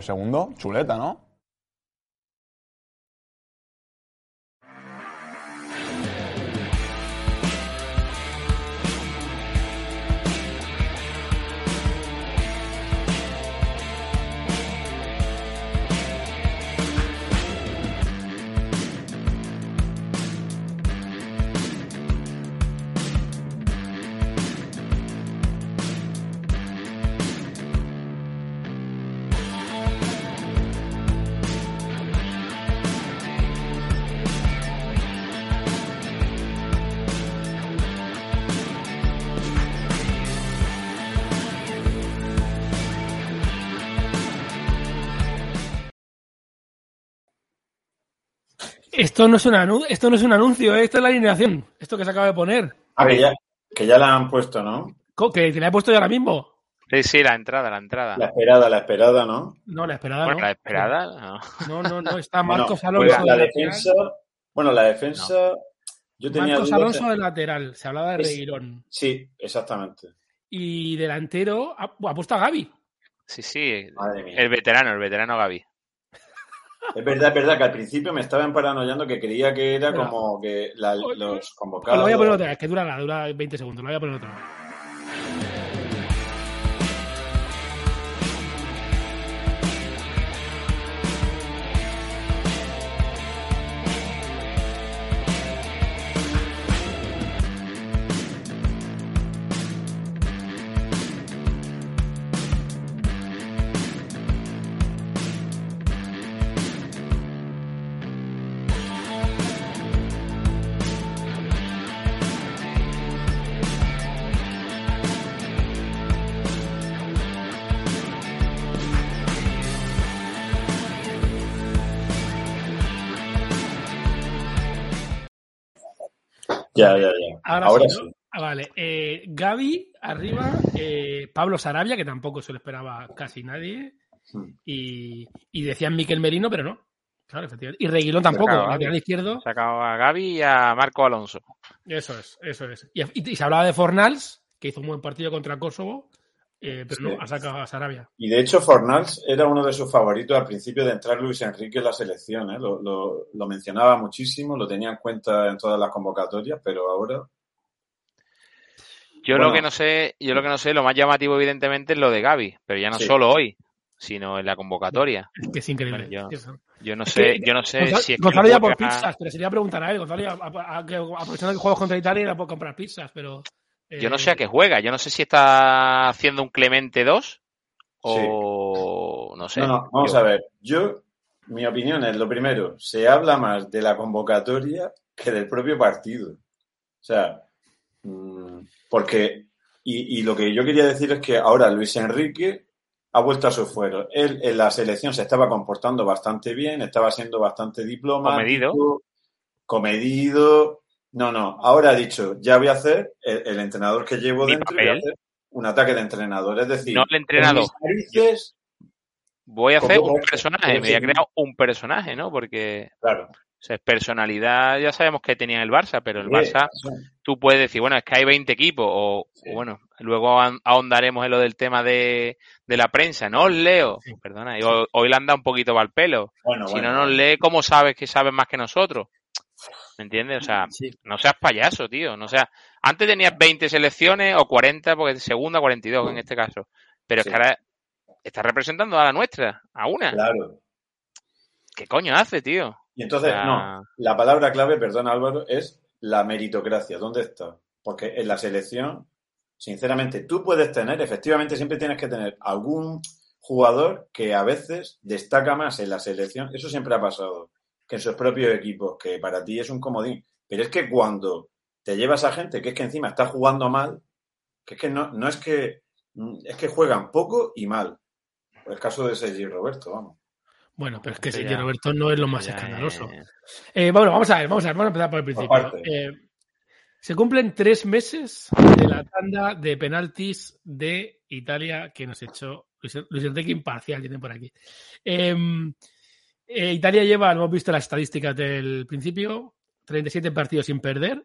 Segundo, chuleta, ¿no? Esto no es un anuncio, esto no es un anuncio, ¿eh? esto es la alineación. Esto que se acaba de poner. Ah, que ya, que ya la han puesto, ¿no? Que te la he puesto yo ahora mismo. Sí, sí, la entrada, la entrada. La esperada, la esperada, ¿no? No, la esperada bueno, no. la esperada, no. No, no, no. Está Bueno, Marcos pues Alonso la de defensa. Bueno, la defensa. Yo tenía Marcos Alonso de- de lateral. Se hablaba de Es- Reguilón. Sí, exactamente. Y delantero ha, ha puesto a Gaby. Sí, sí. Madre mía. El veterano, el veterano Gaby. Es verdad, es verdad que al principio me estaba emparanoyando que creía que era como que la- los convocados. lo voy a poner otra vez, que dura nada, dura 20 segundos. Lo voy a poner otra vez. Ya, ya, ya. Ahora, Ahora sí. Ah, vale. Eh, Gaby arriba, eh, Pablo Sarabia, que tampoco se lo esperaba casi nadie. Hmm. Y, y decían Miquel Merino, pero no. Claro, efectivamente. Y Reguilón tampoco, lateral izquierdo. Sacado a Gaby y a Marco Alonso. Eso es, eso es. Y, y- y se hablaba de Fornals, que hizo un buen partido contra Kosovo, eh, pero Sí. no, ha sacado a Sarabia. Y de hecho, Fornals era uno de sus favoritos al principio de entrar Luis Enrique en la selección. ¿eh? Lo, lo- lo mencionaba muchísimo, lo tenía en cuenta en todas las convocatorias, pero ahora. Yo Bueno. lo que no sé, yo lo que no sé, lo más llamativo evidentemente es lo de Gaby, pero ya no Sí. solo hoy, sino en la convocatoria. Es que es increíble. Bueno, yo- no Es sé, que yo no sé Gonzalo, si es que Gonzalo ya por pizzas, pero sería preguntar a él. Gonzalo ya, aprovechando que juegos contra Italia, era por comprar pizzas, pero. Yo no eh, sé a qué juega, yo no sé si está haciendo un Clemente 2 o no sé. No, no, vamos Yo- a ver. Yo, mi opinión es lo primero, se habla más de la convocatoria que del propio partido. O sea, mm, porque. Y, y lo que yo quería decir es que ahora Luis Enrique ha vuelto a su fuero. Él en la selección se estaba comportando bastante bien, estaba siendo bastante diplomático, Comedido. comedido. No, no, ahora ha dicho, ya voy a hacer el, el entrenador que llevo Mi dentro voy a hacer un ataque de entrenador. Es decir, No el entrenador. narices, Voy a hacer ¿Cómo un personaje, me voy a crear un personaje, ¿no? Porque claro. o sea, personalidad ya sabemos que tenía el Barça, pero el Sí, Barça tú puedes decir, bueno, es que hay 20 equipos, o, Sí. o bueno, luego ahon- ahondaremos en lo del tema de, de la prensa. No os leo, perdona, hoy, hoy le han dado un poquito el pelo. Bueno, si bueno. no nos lee, ¿cómo sabes que sabes más que nosotros? ¿Me entiendes? O sea, Sí. no seas payaso, tío. No seas... Antes tenías 20 selecciones o 40, porque segunda, 42 en este caso. Pero Sí. es que ahora estás representando a la nuestra, a una. Claro. ¿Qué coño hace, tío? Y entonces, Ah. no, la palabra clave, perdona Álvaro, es la meritocracia. ¿Dónde está? Porque en la selección, sinceramente, tú puedes tener, efectivamente, siempre tienes que tener algún jugador que a veces destaca más en la selección. Eso siempre ha pasado, que en sus propios equipos, que para ti es un comodín. Pero es que cuando te llevas a gente que es que encima está jugando mal, que es que no, no es que es que juegan poco y mal. El caso de Sergi Roberto, vamos. Bueno, pero es que ya- Roberto no es lo más Ya, escandaloso. eh, Eh, bueno, vamos a ver, vamos a ver, vamos a empezar por el principio. Eh, se cumplen tres meses de la tanda de penaltis de Italia que nos echó Luis, Luis Enrique imparcial, tienen por aquí. Eh, eh, Italia lleva, lo hemos visto las estadísticas del principio, 37 partidos sin perder,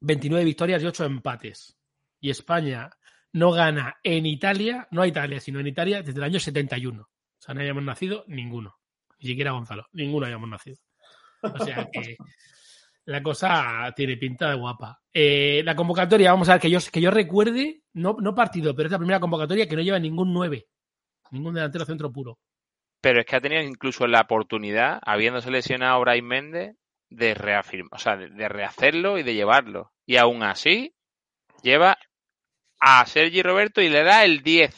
29 victorias y 8 empates. Y España no gana en Italia, no a Italia, sino en Italia desde el año 71. O sea, no hayamos nacido ninguno. Ni siquiera Gonzalo. Ninguno hayamos nacido. O sea que la cosa tiene pinta de guapa. Eh, la convocatoria, vamos a ver, que yo, que yo recuerde, no, no partido, pero es la primera convocatoria que no lleva ningún 9. Ningún delantero centro puro. Pero es que ha tenido incluso la oportunidad, habiéndose lesionado a Brais Méndez, de reafirmar, o sea, de, de rehacerlo y de llevarlo. Y aún así, lleva a Sergi Roberto y le da el 10.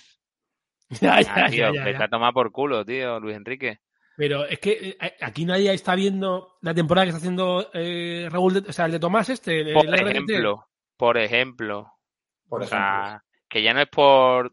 Ya, ya, Ah, tío, ya, ya, vete ya. a tomar por culo, tío, Luis Enrique. Pero es que eh, aquí nadie está viendo la temporada que está haciendo eh, Raúl, de- o sea, el de Tomás este. el Por ejemplo, por ejemplo. Por o ejemplo. sea, que ya no es por,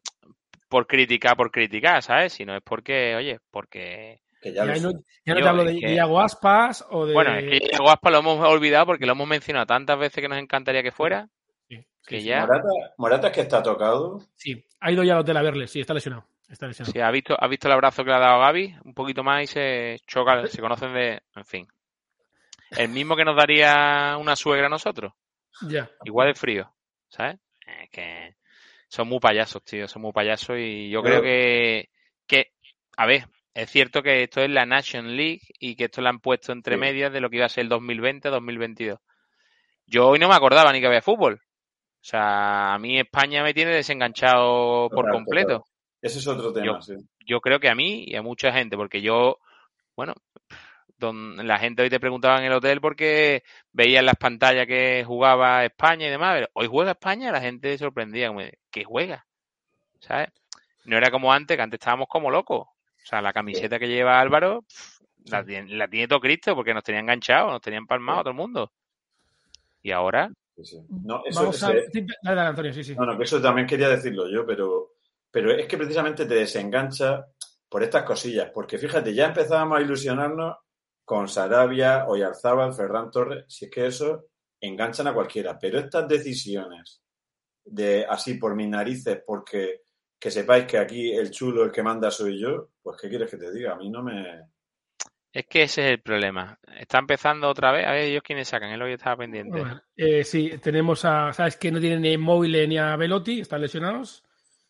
por criticar, por criticar, ¿sabes? Sino es porque, oye, porque... que Ya, no, ya no te hablo de que- Iago Aspas o de. Bueno, es que Guaspa lo hemos olvidado porque lo hemos mencionado tantas veces que nos encantaría que fuera, Sí, que sí. ya... Morata, Morata es que está tocado. Sí, ha ido ya al hotel a verle, sí, está lesionado. Está lesionado. Sí, ha visto, ha visto el abrazo que le ha dado a Gaby, un poquito más y se choca, se conocen de... En fin. El mismo que nos daría una suegra a nosotros. Ya. Igual de frío, ¿sabes? Es que son muy payasos, tío, son muy payasos y yo Pero- creo que, que, a ver, es cierto que esto es la Nation League y que esto lo han puesto entre Sí. medias de lo que iba a ser el 2020-2022. Yo hoy no me acordaba ni que había fútbol. O sea, a mí España me tiene desenganchado por completo. total. Ese es otro tema, Yo- sí. Yo creo que a mí y a mucha gente, porque yo, bueno, don- la gente hoy te preguntaba en el hotel porque veía en las pantallas que jugaba España y demás, pero hoy juega España, la gente sorprendía, como, ¿qué juega? ¿Sabes? No era como antes, que antes estábamos como locos. O sea, la camiseta que lleva Álvaro, la, tiene, la tiene todo Cristo porque nos tenía enganchados, nos tenían palmados todo el mundo. Y ahora, sí, sí. No, eso, Vamos a. ese- dale, Antonio, sí, sí. no, no, que eso también quería decirlo yo, pero, pero es que precisamente te desengancha por estas cosillas, porque fíjate, ya empezábamos a ilusionarnos con Sarabia, Oyarzábal, Ferran Torres, si es que eso enganchan a cualquiera, pero estas decisiones de así por mis narices, porque que sepáis que aquí el chulo, el que manda soy yo, pues ¿qué quieres que te diga? A mí no me... es que ese es el problema. Está empezando otra vez, a ver ellos quiénes sacan, él hoy estaba pendiente. Eh, sí, tenemos a. ¿Sabes que no tienen ni Móvil ni a Velotti? Están lesionados.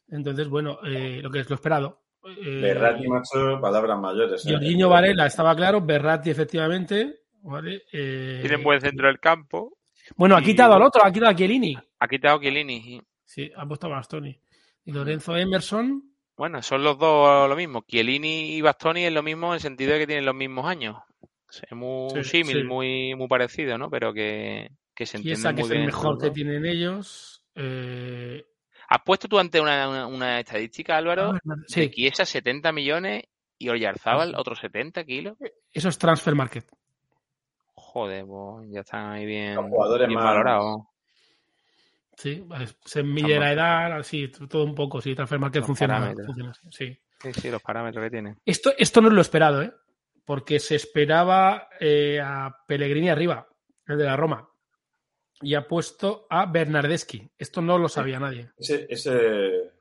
Entonces, bueno, eh, lo que es lo esperado. Eh, Berratti, macho, palabras mayores. ¿eh? Jorginho Varela estaba claro, Berratti efectivamente. ¿vale? Eh, Tienen buen centro del campo. Bueno, ha y- quitado al otro, ha quitado a Chiellini. Ha quitado Chiellini. Sí, ha puesto a Bastoni. Y Lorenzo Emerson. Bueno, son los dos lo mismo. Chiellini y Bastoni es lo mismo en el sentido de que tienen los mismos años. Es muy Sí, símil, sí. muy, muy parecido, ¿no? Pero que, que se Chiesa, entienden que muy es el bien. mejor que tienen ellos. Eh, ¿Has puesto tú ante una, una, una estadística, Álvaro? ah, De sí, Chiesa 70 millones y Oyarzábal otros 70 kilos. eso es Transfer Market. Joder, pues ya están ahí bien, Los jugadores bien más- valorados. Sí, es- se mide la edad, así, todo un poco. Sí, Transfer Market Los funciona, funciona sí. Sí, sí, los parámetros que tienen. Esto, esto no es lo esperado, ¿eh? Porque se esperaba eh, a Pellegrini arriba, el de la Roma. Y ha puesto a Bernardeschi. Esto no lo sabía nadie. Ese, ese...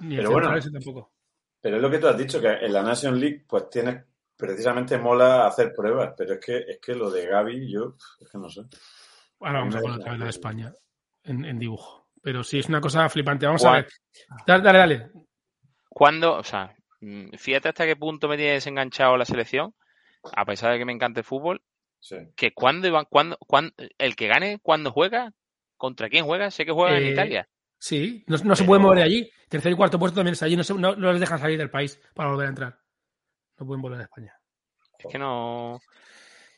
Ni el Pero bueno. ese tampoco. Pero es lo que tú has dicho, que en la Nation League pues tienes, precisamente mola hacer pruebas, pero es que, es que lo de Gaby, yo, es que no sé. Ahora vamos a poner otra vez la de. España en, en dibujo. Pero sí, es una cosa flipante. Vamos a ver. Dale, dale, dale. ¿Cuándo, o sea, mm, fíjate hasta qué punto me tiene desenganchado la selección, a pesar de que me encanta el fútbol, Sí. que cuando iban, cuando, cuando, el que gane, cuando juega, contra quién juega, sé que juega en Eh, Italia. Sí, no, no se puede mover de allí. Tercer y cuarto puesto también es allí. No, se- no, no les dejan salir del país para volver a entrar. No pueden volver a España. Es que no,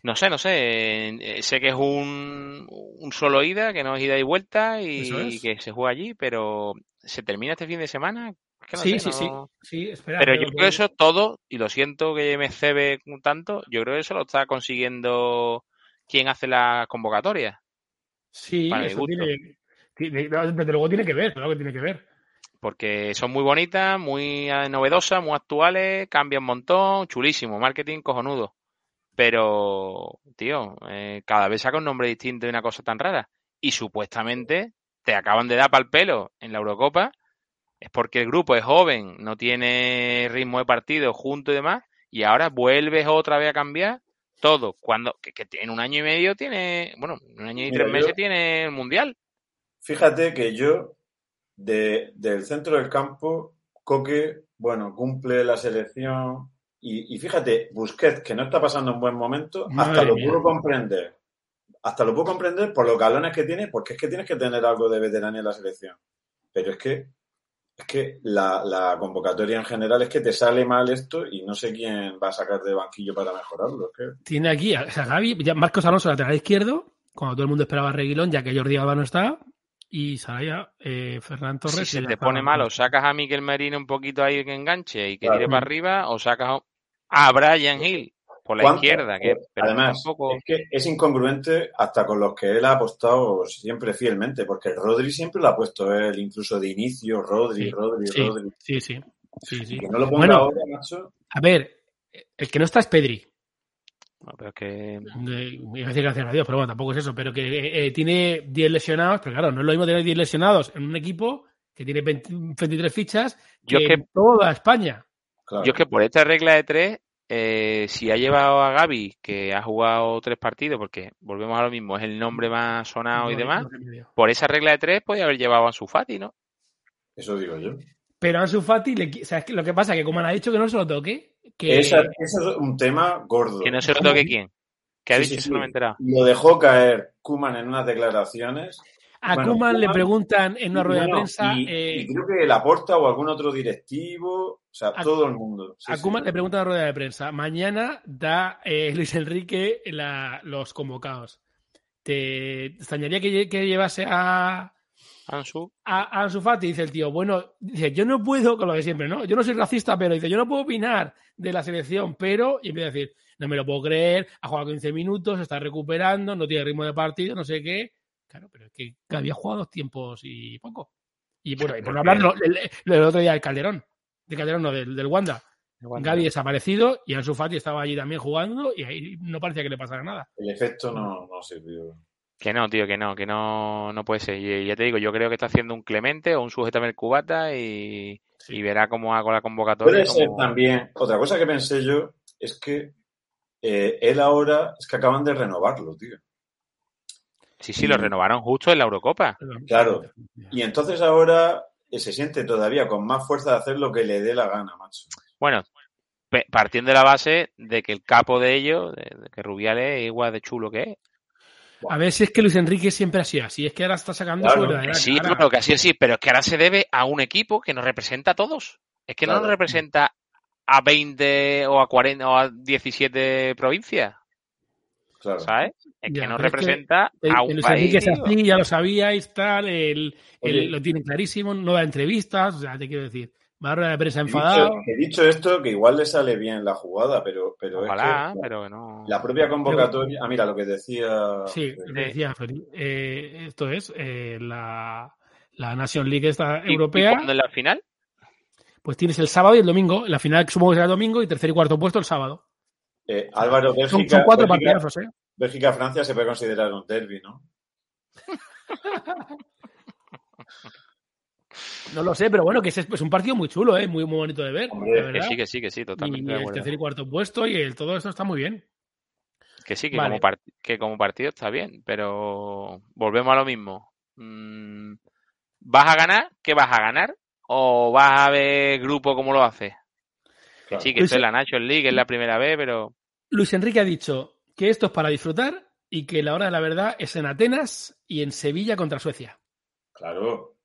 no sé, no sé, eh, sé que es un, un solo ida, que no es ida y vuelta y es. que se juega allí, pero ¿se termina este fin de semana? Es que no sí, sé, sí, no- sí, sí. Espera. Pero yo creo que eso todo, y lo siento que me cebe un tanto, yo creo que eso lo está consiguiendo quien hace la convocatoria. Sí, eso tiene, tiene- Desde luego tiene que ver, claro que tiene que ver. Porque son muy bonitas, muy eh, novedosas, muy actuales, cambian un montón, chulísimo, marketing cojonudo. Pero, tío, eh, cada vez saca un nombre distinto y una cosa tan rara. Y supuestamente te acaban de dar pal pelo en la Eurocopa, es porque el grupo es joven, no tiene ritmo de partido junto y demás, y ahora vuelves otra vez a cambiar todo. Cuando, que, que en un año y medio tiene, bueno, en un año y Mira, tres yo- meses tiene el Mundial. Fíjate que yo, de, del centro del campo, Coque, bueno, cumple la selección. Y, y fíjate, Busquets, que no está pasando un buen momento, hasta lo mía. puedo comprender. Hasta lo puedo comprender por los galones que tiene, porque es que tienes que tener algo de veteranía en la selección. Pero es que, que la, la convocatoria en general es que te sale mal esto y no sé quién va a sacar de banquillo para mejorarlo. Es que Tiene aquí a, a Gaby, ya Marcos Alonso lateral izquierdo, cuando todo el mundo esperaba a Reguilón, ya que Jordi Alba no está, y Saraya, eh, Fernán Torres. Si se te pone mal, o sacas a Miquel Merino un poquito ahí que enganche y que Claro. tire para arriba, o sacas a Brian Hill por la ¿Cuánto? izquierda, que pero Además, tampoco... es que es incongruente hasta con los que él ha apostado siempre fielmente, porque Rodri siempre lo ha puesto él, incluso de inicio, Rodri, Sí, Rodri, sí. Rodri. Sí, sí. sí, sí. Que no lo ponga Bueno. ahora, macho. A ver, el que no está es Pedri. No, pero es que... Eh, iba a decir gracias a Dios, pero bueno, tampoco es eso. Pero que eh, tiene 10 lesionados, pero claro, no es lo mismo tener 10 lesionados en un equipo que tiene 20 23 fichas que en toda España. Claro. Yo es que por esta regla de tres, eh, si ha llevado a Gaby, que ha jugado tres partidos, porque volvemos a lo mismo, es el nombre más sonado y demás, no por esa regla de tres podía haber llevado a su Fati, ¿no? Eso digo yo. Pero Ansu Fati, le, ¿sabes qué? lo que pasa? Que como han dicho que no se lo toque, que Esa- eso es un tema gordo. Que no se lo toque quién. ¿Qué ha Sí, dicho? sí, Eso sí. no me he enterado. Lo dejó caer Kuman en unas declaraciones. A bueno, Koeman le preguntan en una rueda de prensa, y- eh, y creo que Laporta o algún otro directivo, o sea, A- todo el mundo. Sí, a sí. Koeman le preguntan en la rueda de prensa, mañana da eh, Luis Enrique la- los convocados. ¿Te extrañaría que, que llevase a, Ansu. a, a Ansu Fati? Dice el tío, bueno, dice, yo no puedo, con lo de siempre, ¿no? Yo no soy racista, pero dice, yo no puedo opinar de la selección, pero, y empieza a decir, no me lo puedo creer, ha jugado 15 minutos, se está recuperando, no tiene ritmo de partido, no sé qué. Claro, pero es que había jugado dos tiempos y poco. Y bueno, y por no hablar del- lo del otro día del Calderón, de Calderón, no, del, del Wanda. Gaby desaparecido y Ansu Fati estaba allí también jugando y ahí no parecía que le pasara nada. El efecto no, no sirvió. Que no, tío, que no, que no, no puede ser. Y ya te digo, yo creo que está haciendo un Clemente o un sujetame el cubata y, Sí. y verá cómo hago la convocatoria. Puede ser cómo- también. Otra cosa que pensé yo es que eh, él ahora es que acaban de renovarlo, tío. Sí, sí, lo y- renovaron justo en la Eurocopa. Claro. Y entonces ahora eh, se siente todavía con más fuerza de hacer lo que le dé la gana, macho. Bueno, partiendo de la base de que el capo de ellos, de, de que Rubiales es igual de chulo que es. A ver si es que Luis Enrique siempre ha sido así, es que ahora está sacando Claro, su verdadera Sí, cara. claro que así sí, pero es que ahora se debe a un equipo que nos representa a todos. Es que no nos representa a 20 o a 40 o a 17 provincias, Claro. ¿sabes? Es Ya, que nos pero es que representa El, a el un país. Es así, ya lo sabíais, tal, el, lo tiene clarísimo, no da entrevistas, o sea, te quiero decir, va a rueda de prensa He enfadado. he dicho esto que igual le sale bien la jugada, pero, pero Ojalá, es que pero no. la propia convocatoria. Ah, mira lo que decía. Sí, eh, lo que decía Feli. Eh, esto es eh, la, la Nation League esta ¿Y- y europea, cuándo en la final? pues tienes el sábado y el domingo, la final supongo que será el domingo y tercer y cuarto puesto el sábado. Eh, Álvaro, Son, Bélgica, son cuatro Bélgica, partidazos, ¿eh? Bélgica-Francia se puede considerar un derby, ¿no? No lo sé, pero bueno, que es, es un partido muy chulo, ¿eh? Muy, muy bonito de ver, Hombre, Que sí, que sí, que sí, totalmente y el tercer y cuarto puesto y el, todo esto está muy bien. Que sí, que, Vale. como part- que como partido está bien, pero volvemos a lo mismo. Mm, ¿Vas a ganar? ¿Qué vas a ganar? ¿O vas a ver grupo como lo hace? Que Claro. sí, que Luis- esto es la Nations League, es la primera vez, pero Luis Enrique ha dicho que esto es para disfrutar y que la hora de la verdad es en Atenas y en Sevilla contra Suecia. Claro.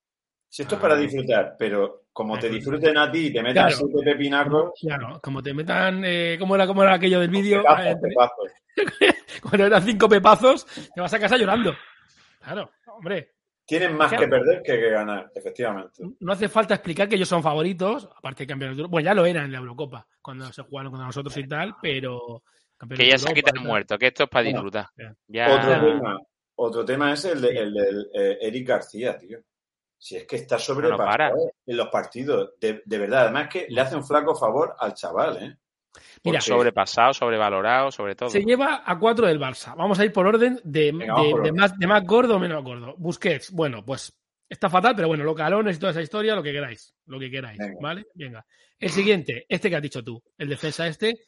Si esto es Ah. para disfrutar, pero como te disfruten a ti y te metan Claro. siete pepinacos, Claro, como te metan, eh, ¿cómo, era, ¿cómo era aquello del vídeo? Eh, pepazos. Cuando eran cinco pepazos, te vas a casa llorando. Claro, hombre, Tienen más Claro. que perder que, que ganar, efectivamente. no hace falta explicar que ellos son favoritos, aparte de campeones de Europa. Bueno, ya lo eran en la Eurocopa, cuando se jugaron contra nosotros y tal, pero... que de ya se Europa quita y el tal. muerto, que esto es para disfrutar. Ya, Otro tema, otro tema es el de, el del eh, Eric García, tío. Si es que está sobrepasado para. en los partidos, de, de verdad. Además que le hace un flaco favor al chaval, ¿eh? Mira, sobrepasado, sobrevalorado, sobre todo. Se lleva a cuatro del Barça. Vamos a ir por orden de, Venga, más, de más gordo o menos gordo. Busquets, bueno, pues está fatal, pero bueno, localones y toda esa historia, lo que queráis. Lo que queráis, Venga. ¿vale? Venga. El siguiente, este que has dicho tú, el defensa este,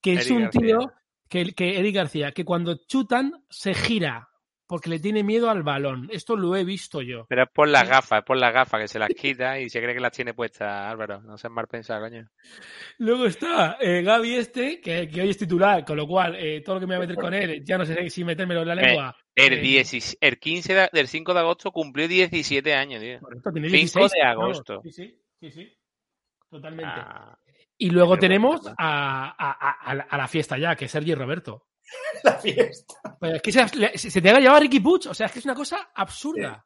que es un García. tío, que, que Eric García, que cuando chutan se gira porque le tiene miedo al balón. Esto lo he visto yo. Pero es por las gafas, es por las gafas que se las quita y se cree que las tiene puestas, Álvaro. No seas mal pensado, coño. Luego está eh, Gaby este, que, que hoy es titular, con lo cual eh, todo lo que me voy a meter con él, ya no sé si metérmelo en la lengua. El, Eh, 10 el 15 de- del 5 de agosto cumplió 17 años, tío. correcto, tiene 5 16, de agosto. Sí, sí, sí, sí. Totalmente. Ah, y luego tenemos a, a la fiesta ya, que es Sergi Roberto. La fiesta. Pero es que se, te haga llevar Ricky Puig, o sea, es que es una cosa absurda.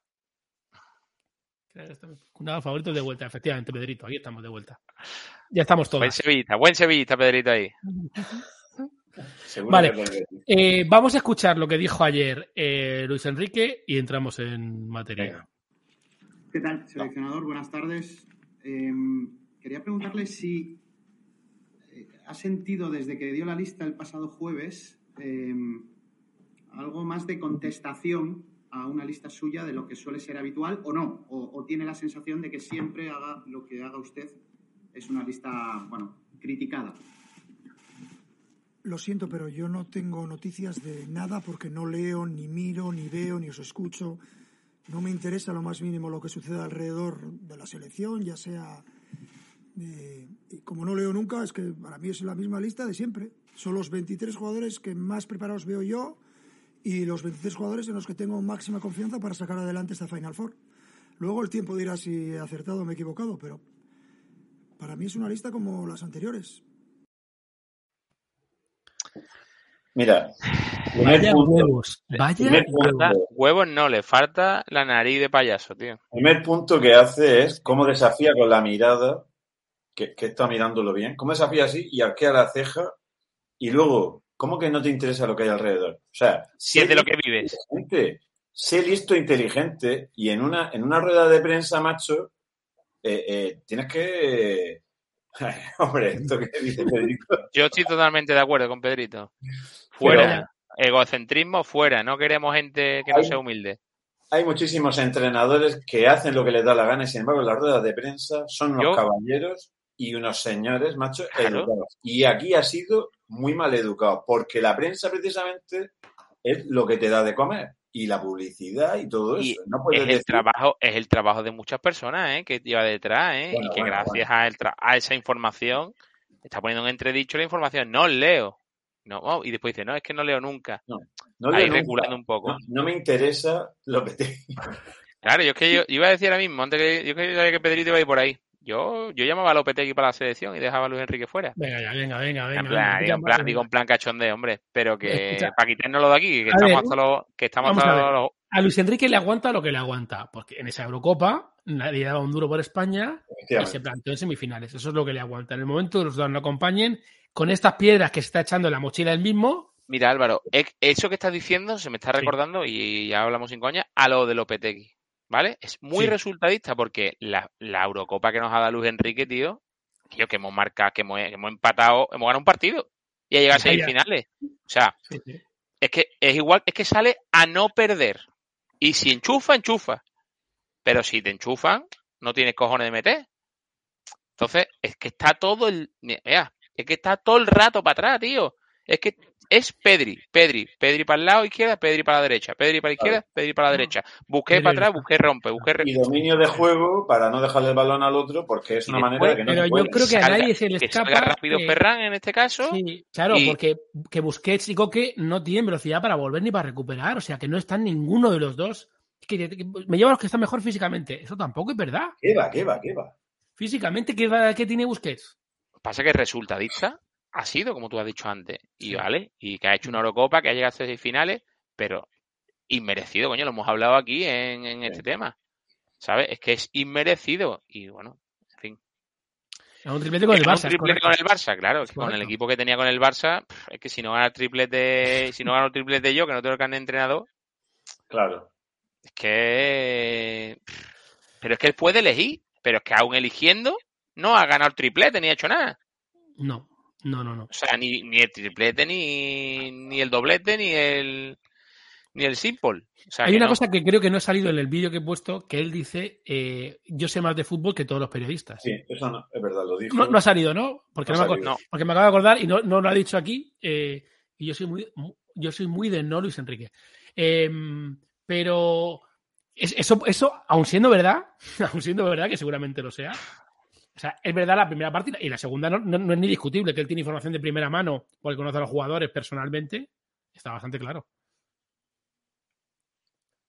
Un favorito de vuelta, efectivamente, Pedrito. Aquí estamos de vuelta. Ya estamos buen todos. sevillista, buen sevillista, Pedrito ahí. Seguro Vale. Eh, vamos a escuchar lo que dijo ayer eh, Luis Enrique y entramos en materia. ¿Qué tal, seleccionador? Buenas tardes. Eh, quería preguntarle si eh, ha sentido desde que dio la lista el pasado jueves eh, algo más de contestación a una lista suya de lo que suele ser habitual o no, o, o tiene la sensación de que siempre haga lo que haga usted es una lista, bueno, criticada. Lo siento, pero yo no tengo noticias de nada porque no leo, ni miro, ni veo, ni os escucho. No me interesa lo más mínimo lo que sucede alrededor de la selección, ya sea... eh, y como no leo nunca, es que para mí es la misma lista de siempre. Son los 23 jugadores que más preparados veo yo y los 23 jugadores en los que tengo máxima confianza para sacar adelante esta Final Four. Luego el tiempo dirá si he acertado o me he equivocado, pero para mí es una lista como las anteriores. Mira, primer Vaya punto, huevos. Vaya primer huevos. punto, Huevos no, le falta la nariz de payaso, tío. primer punto que hace es cómo desafía con la mirada, que, que está mirándolo bien, cómo desafía así y arquea la ceja y luego, ¿cómo que no te interesa lo que hay alrededor? O sea, Si es de lo que vives. sé listo e inteligente y en una, en una rueda de prensa, macho, eh, eh, tienes que... Ay, hombre, esto que dice Pedrito. Yo estoy totalmente de acuerdo con Pedrito. Fuera. Egocentrismo fuera. No queremos gente que no sea humilde. Hay muchísimos entrenadores que hacen lo que les da la gana y sin embargo las ruedas de prensa son unos Yo- caballeros y unos señores, macho, Claro. educados. Y aquí ha sido muy mal educado porque la prensa precisamente es lo que te da de comer y la publicidad y todo Y eso. No Es el decir- trabajo, es el trabajo de muchas personas, ¿eh? Que lleva detrás, ¿eh? Bueno, y que bueno, gracias a, el tra- a esa información está poniendo en entredicho la información. No leo. No, oh, y después dice, no, es que no leo nunca. no leo nunca. regulando un poco. No, no me interesa lo que te... Claro, yo es que yo iba a decir ahora mismo, antes que yo que yo sabía que Pedrito iba a ir por ahí. Yo, yo llamaba a Lopetegui para la selección y dejaba a Luis Enrique fuera. Venga, ya, venga, venga, venga. En plan, venga, digo, en venga, plan, digo en plan cachondeo, hombre. Pero que Escucha. para quitarnos lo de aquí, que A estamos ver, hasta los, que estamos hasta a los, A Luis Enrique le aguanta lo que le aguanta, porque en esa Eurocopa nadie daba un duro por España y se planteó en semifinales. Eso es lo que le aguanta. En el momento que los dos no acompañen, con estas piedras que se está echando en la mochila él mismo, Mira, Álvaro, e- eso que estás diciendo se me está Sí. recordando, y ya hablamos sin coña, a lo de Lopetegui, ¿vale? Es muy Sí. resultadista porque la, la Eurocopa que nos ha dado Luis Enrique, tío, tío, que hemos marcado, que hemos, que hemos empatado, hemos ganado un partido y ha llegado a Ya, ya. semifinales. O sea, sí, sí. es que es igual, es que sale a no perder. Y si enchufa, enchufa. Pero si te enchufan, no tienes cojones de meter. Entonces, es que está todo el. Mira, es que está todo el rato para atrás, tío. Es que es Pedri, Pedri, Pedri para el lado izquierda, Pedri para la derecha, Pedri para la izquierda, Pedri para la derecha. Busqué para atrás, busqué rompe, busqué Y dominio de juego para no dejarle el balón al otro porque es Y una después- manera de que no Pero yo puede. creo que a nadie se le que escapa. salga rápido que- Ferran en este caso. Sí, claro, Y- porque que Busquets y Coque no tienen velocidad para volver ni para recuperar, o sea que no están ninguno de los dos. Es que, que me lleva a los que están mejor físicamente. Eso tampoco es verdad. ¿Qué va, qué va, qué va? Físicamente, ¿qué, va- qué tiene Busquets? Pasa que resultadista ha sido, como tú has dicho antes, y Sí. vale, y que ha hecho una Eurocopa, que ha llegado a semifinales, pero inmerecido, coño, lo hemos hablado aquí en, en este tema. ¿Sabes? Es que es inmerecido. Y bueno, en fin. Es un triplete con el ¿Ganó Barça. un triplete con el Barça, claro, es que con el equipo que tenía con el Barça, es que si no gana el triplete, si no gano el triplete yo, que no tengo el carnet de entrenador, Claro. es que. Pero es que él puede elegir, pero es que aún eligiendo, no ha ganado el triplete ni ha hecho nada. No, no, no, no. O sea, ni, ni el triplete, ni, ni el doblete, ni el ni el simple. O sea, Hay una no. cosa que creo que no ha salido en el vídeo que he puesto, que él dice, eh, yo sé más de fútbol que todos los periodistas. Sí, eso no, es verdad, lo dijo. No, no ha salido, ¿no? Porque, No no ha me, salido. porque me acabo de acordar y no, no lo ha dicho aquí. eh, y yo soy muy, mu- yo soy muy de no Luis Enrique. Em, pero es- eso, eso, aun siendo verdad, aun siendo verdad, que seguramente lo sea, o sea, es verdad la primera parte y la segunda no, no- no es ni discutible, que él tiene información de primera mano porque conoce a los jugadores personalmente, está bastante claro.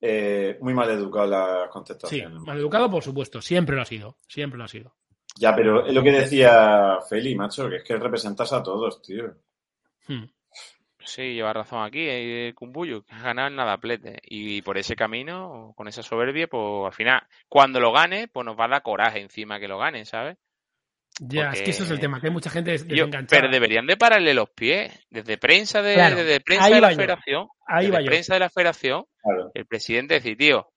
Eh, muy mal educado las Sí, contestaciones. mal educado, por supuesto, siempre lo ha sido, siempre lo ha sido. Ya, pero es lo que decía Feli, macho, que es que representas a todos, tío. Hmm. Sí, lleva razón aquí, eh, Kumbuyu, que ha ganado el nadaplete. Y por ese camino, con esa soberbia, pues al final, cuando lo gane, pues nos va a dar coraje encima que lo gane, ¿sabes? Ya, es que eso es el tema, que hay mucha gente desenganchada. pero deberían de pararle los pies. Desde prensa de, Claro, desde prensa ahí de la yo. federación, Ahí desde va yo. prensa de la federación, Claro. el presidente decir, tío,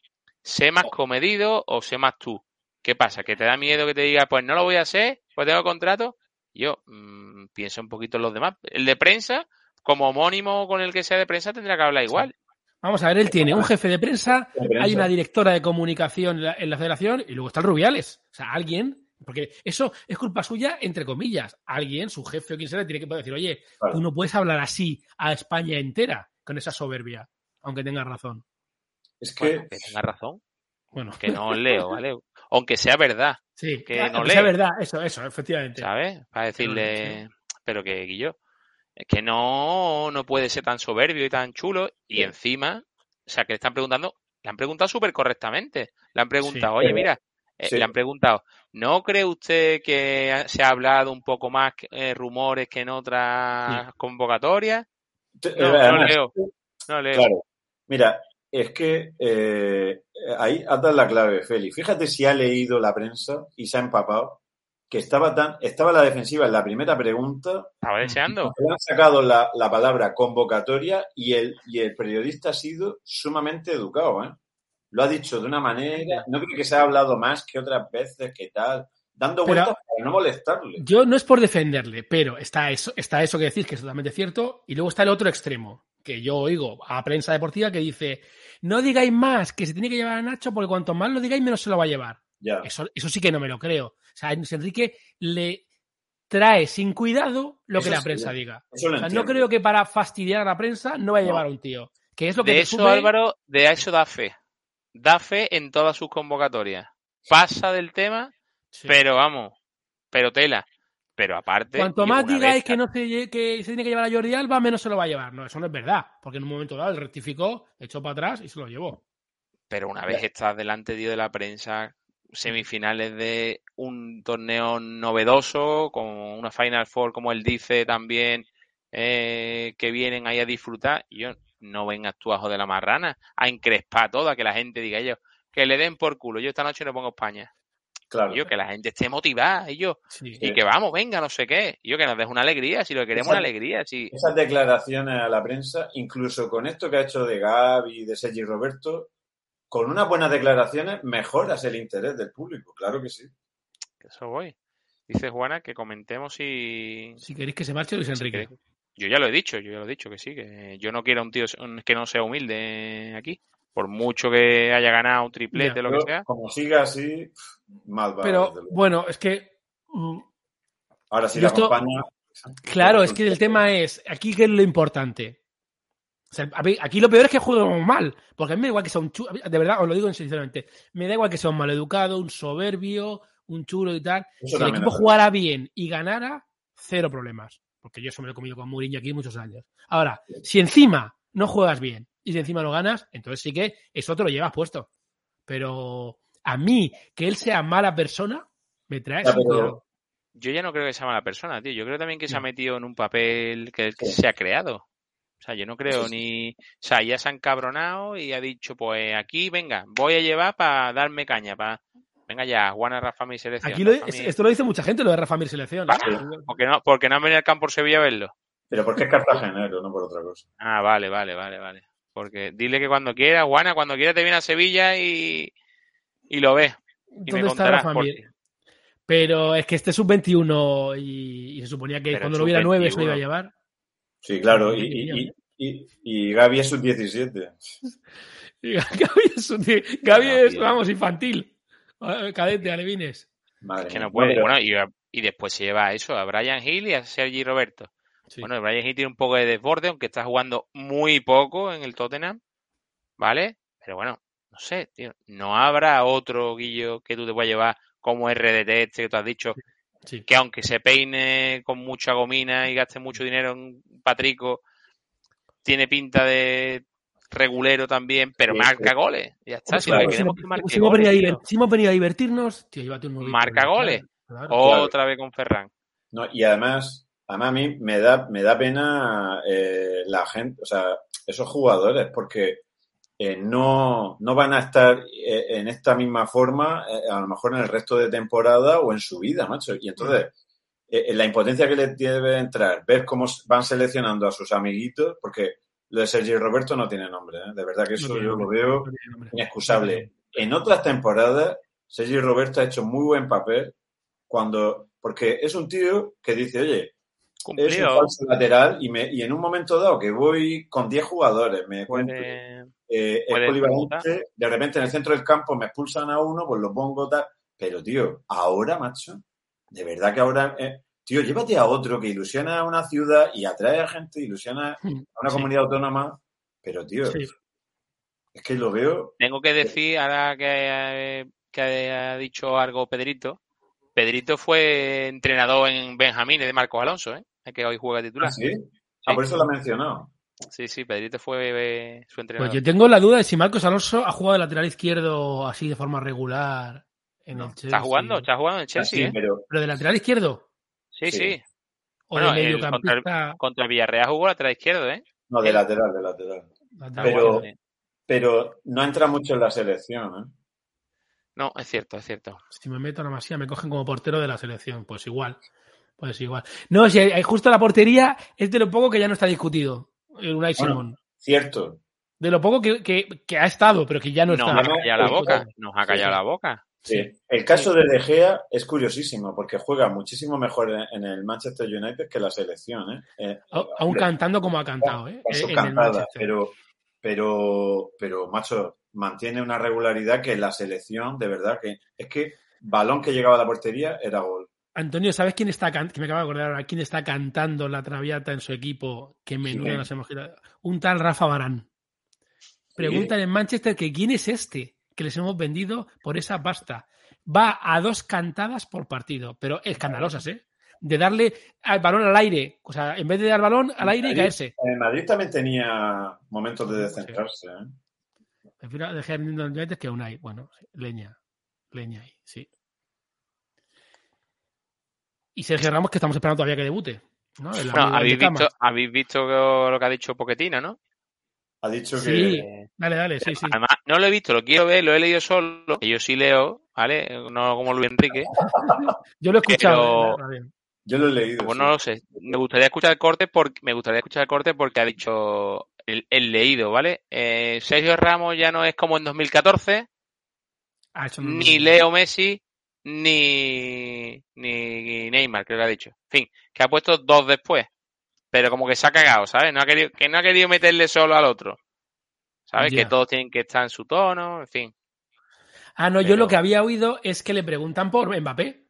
sé más comedido o sé más tú. ¿Qué pasa? ¿Que te da miedo que te diga, pues no lo voy a hacer, pues tengo contrato? Yo mm, pienso un poquito en los demás. El de prensa, como homónimo con el que sea de prensa, tendrá que hablar igual. Vamos a ver, él tiene un jefe de prensa, hay una directora de comunicación en la, en la federación y luego está el Rubiales. O sea, alguien, porque eso es culpa suya, entre comillas. Alguien, su jefe o quien sea, le tiene que poder decir, oye, Claro. tú no puedes hablar así a España entera con esa soberbia, aunque tengas razón. Es que, Bueno, que tenga razón, Bueno, que no os leo, ¿vale? Aunque sea verdad, sí, que no que sea verdad, eso, eso, efectivamente. ¿sabes? Para decirle, pero que Guillo, es que no, no puede ser tan soberbio y tan chulo. Y Sí. encima, o sea, que le están preguntando, le han preguntado súper correctamente. Le han preguntado, Sí. oye, Pero- mira, eh, sí. le han preguntado, ¿no cree usted que se ha hablado un poco más eh, rumores que en otras convocatorias? te- No, leo. No leo. Claro. Mira, es que eh, ahí has dado la clave, Feli. Fíjate si ha leído la prensa y se ha empapado, que estaba tan, estaba la defensiva en la primera pregunta, Estaba deseando. le han sacado la, la palabra convocatoria y el, y el periodista ha sido sumamente educado, ¿eh? Lo ha dicho de una manera, no creo que se ha hablado más que otras veces, que tal, dando Pero- vueltas para no molestarle. Yo no es por defenderle, pero está eso, está eso que decís, que es totalmente cierto, y luego está el otro extremo, que yo oigo a prensa deportiva que dice, no digáis más que se tiene que llevar a Nacho, porque cuanto más lo digáis, menos se lo va a llevar. Eso, eso sí que no me lo creo. O sea, Luis Enrique le trae sin cuidado lo que la sí, prensa diga. Eso lo O sea, no creo que para fastidiar a la prensa no va a No. llevar a un tío. Que es lo que De eso, sube- Álvaro, de eso da fe. Da fe en todas sus convocatorias. Pasa del tema, Sí. pero vamos, pero tela. Pero aparte. Cuanto más digáis vez que no se, que se tiene que llevar a Jordi Alba, menos se lo va a llevar. No, eso no es verdad. Porque en un momento dado él rectificó, echó para atrás y se lo llevó. Pero una vez estás delante, tío, de la prensa, semifinales de un torneo novedoso, con una Final Four, como él dice también, eh, que vienen ahí a disfrutar, y yo no vengas tú a joder la marrana, a encrespar toda, que la gente diga yo, que le den por culo, yo esta noche no pongo España. Claro. Y yo, que la gente esté motivada, y yo, Sí. y que vamos, venga, no sé qué. Y yo, que nos deje una alegría, si lo que queremos una alegría, si... Esas declaraciones a la prensa, incluso con esto que ha hecho de Gaby, de Sergi Roberto, con unas buenas declaraciones mejoras el interés del público, claro que sí. Eso voy. Dice Juana que comentemos si, Si queréis que se marche Luis Si Enrique. Yo ya lo he dicho, yo ya lo he dicho que sí, que yo no quiero un tío que no sea humilde aquí. Por mucho que haya ganado un triplete, lo que Pero sea. como siga así, mal va. Pero bueno, es que mm, Ahora sí yo la esto- compañía. Claro, es que el tema es, aquí qué es lo importante. O sea, aquí lo peor es que jueguemos mal, porque a mí me da igual que sea un chulo, de verdad, os lo digo sinceramente, me da igual que sea un maleducado, un soberbio, un chulo y tal. Eso Si el equipo jugara bien y ganara, cero problemas, porque yo eso me lo he comido con Mourinho aquí muchos años. Ahora, si encima no juegas bien y si encima no ganas, entonces sí que eso te lo llevas puesto. Pero a mí, que él sea mala persona, me trae Ya, pero-. Yo ya no creo que sea mala persona, tío. Yo creo también que se ha metido en un papel que, que Sí. se ha creado. O sea, yo no creo ni. O sea, ya se han cabronado y ha dicho, pues aquí, venga, voy a llevar para darme caña, para. Venga ya, Juana Rafa mi selección. Aquí lo- Rafa mi- esto lo dice mucha gente, lo de Rafa Mir Selección. ¿eh? Porque no, porque no han venido al campo por Sevilla a verlo. Pero porque es cartagenero, no por otra cosa. Ah, vale, vale, vale, vale. Porque dile que cuando quiera, Juana, cuando quiera te viene a Sevilla y, y lo ves. Y me ¿Dónde está. Rafa. Pero es que este es sub-21 y, y se suponía que Pero cuando lo hubiera 9 se lo iba a sub-21. llevar. Sí, claro. Y, y, y, y, y Gaby es un 17. Y Gaby es, un Gaby es, vamos, infantil. Cadete, alevines. Madre Es que no puede. Bueno, y, y después se lleva a eso, a Brian Hill y a Sergi Roberto. Sí. Bueno, Brian Hill tiene un poco de desborde, aunque está jugando muy poco en el Tottenham. ¿vale? Pero bueno, no sé, tío. No habrá otro guillo que tú te puedas llevar como RDT este que tú has dicho, Sí. que aunque se peine con mucha gomina y gaste mucho dinero en Patrico, tiene pinta de regulero también, pero Sí, marca sí. goles. Ya está, si Claro. queremos que hemos, marque si hemos venido a si hemos venido a divertirnos, tío, llévate un nuevito. Marca goles. Claro. Otra vez con Ferran. No, y además, además a mí me da, me da pena eh, la gente, o sea, esos jugadores, porque eh, no, no van a estar eh, en esta misma forma, eh, a lo mejor en el resto de temporada o en su vida, macho. Y entonces, eh, la impotencia que les debe entrar, ver cómo van seleccionando a sus amiguitos, porque lo de Sergio Roberto no tiene nombre, ¿eh? de verdad que eso No yo lo veo no inexcusable. En otras temporadas, Sergio Roberto ha hecho muy buen papel cuando, porque es un tío que dice, oye, es un falso lateral y, me, y en un momento dado que voy con 10 jugadores, me cuento, Puede... eh, es polivalente, de repente en el centro del campo me expulsan a uno, pues lo pongo tal. Pero, tío, ahora, macho, de verdad que ahora, eh, tío, llévate a otro que ilusiona a una ciudad y atrae a gente, ilusiona a una Sí. comunidad autónoma. Pero, tío, Sí. es que lo veo. Tengo que decir, ahora que, que ha dicho algo Pedrito, Pedrito fue entrenador en Benjamín de Marcos Alonso, ¿eh? Que hoy juega titular. ¿Ah, sí? Ah, por eso lo he mencionado. Sí, sí, Pedrito fue eh, su entrenador. Pues yo tengo la duda de si Marcos Alonso ha jugado de lateral izquierdo así de forma regular en el Chelsea. ¿Está jugando? ¿Está jugando en Ah, Chelsea, sí, ¿eh? pero ¿Pero de lateral izquierdo? Sí, Sí. sí. ¿O Bueno, de el- mediocampista? Contra el Villarreal jugó lateral izquierdo, ¿eh? no, de Eh. lateral, de lateral. lateral Pero-? Pero no entra mucho en la selección, ¿eh? No, es cierto, es cierto. Si me meto a la masía, me cogen como portero de la selección. Pues igual. Pues igual. No, si hay, hay justo la portería es de lo poco que ya no está discutido. El Unai Bueno. Simón. Cierto. De lo poco que, que- que ha estado, pero que ya no Nos está. ha callado la boca. Nos ha callado Sí. la boca. Sí. El caso de De Gea es curiosísimo porque juega muchísimo mejor en, el Manchester United que la selección, ¿eh? Eh, Aún cantando como ha cantado, ¿eh? pasó En el cantada, pero, pero, pero, macho, mantiene una regularidad que la selección, de verdad, que es que balón que llegaba a la portería era gol. Antonio, ¿sabes quién está can- que me acabo de acordar ahora? ¿Quién está cantando la traviata en su equipo? Que menudo nos hemos quitado. Un tal Rafa Barán. Preguntan en Manchester que quién es este que les hemos vendido por esa pasta. Va a dos cantadas por partido, pero escandalosas, ¿eh? De darle al balón al aire. O sea, en vez de dar balón al aire y caerse. En el Madrid también tenía momentos de descentrarse, ¿eh? Prefiero dejar United que Unai. Bueno, sí, leña. Leña ahí, sí. Y Sergio Ramos, que estamos esperando todavía que debute. ¿no? El Bueno, habéis visto, habéis visto lo que ha dicho Poquetino, ¿no? Ha dicho que... Sí, dale, dale, sí, sí. Además, no lo he visto, lo quiero ver, lo he leído solo, que yo sí leo, ¿vale? No como Luis Enrique. Yo lo he escuchado. Pero- eh. Yo lo he leído. Pues sí. no lo sé. Me gustaría escuchar el corte porque me gustaría escuchar el corte porque ha dicho el, el leído, ¿vale? Eh, Sergio Ramos ya no es como en 2014, Ah, ni. Leo Messi, ni, ni Neymar, creo que ha dicho. En fin, que ha puesto dos después. Pero como que se ha cagado, ¿sabes? No ha querido, que no ha querido meterle solo al otro. ¿Sabes? Que todos tienen que estar en su tono, en fin. Ah, no, yo lo que había oído es que le preguntan por Mbappé.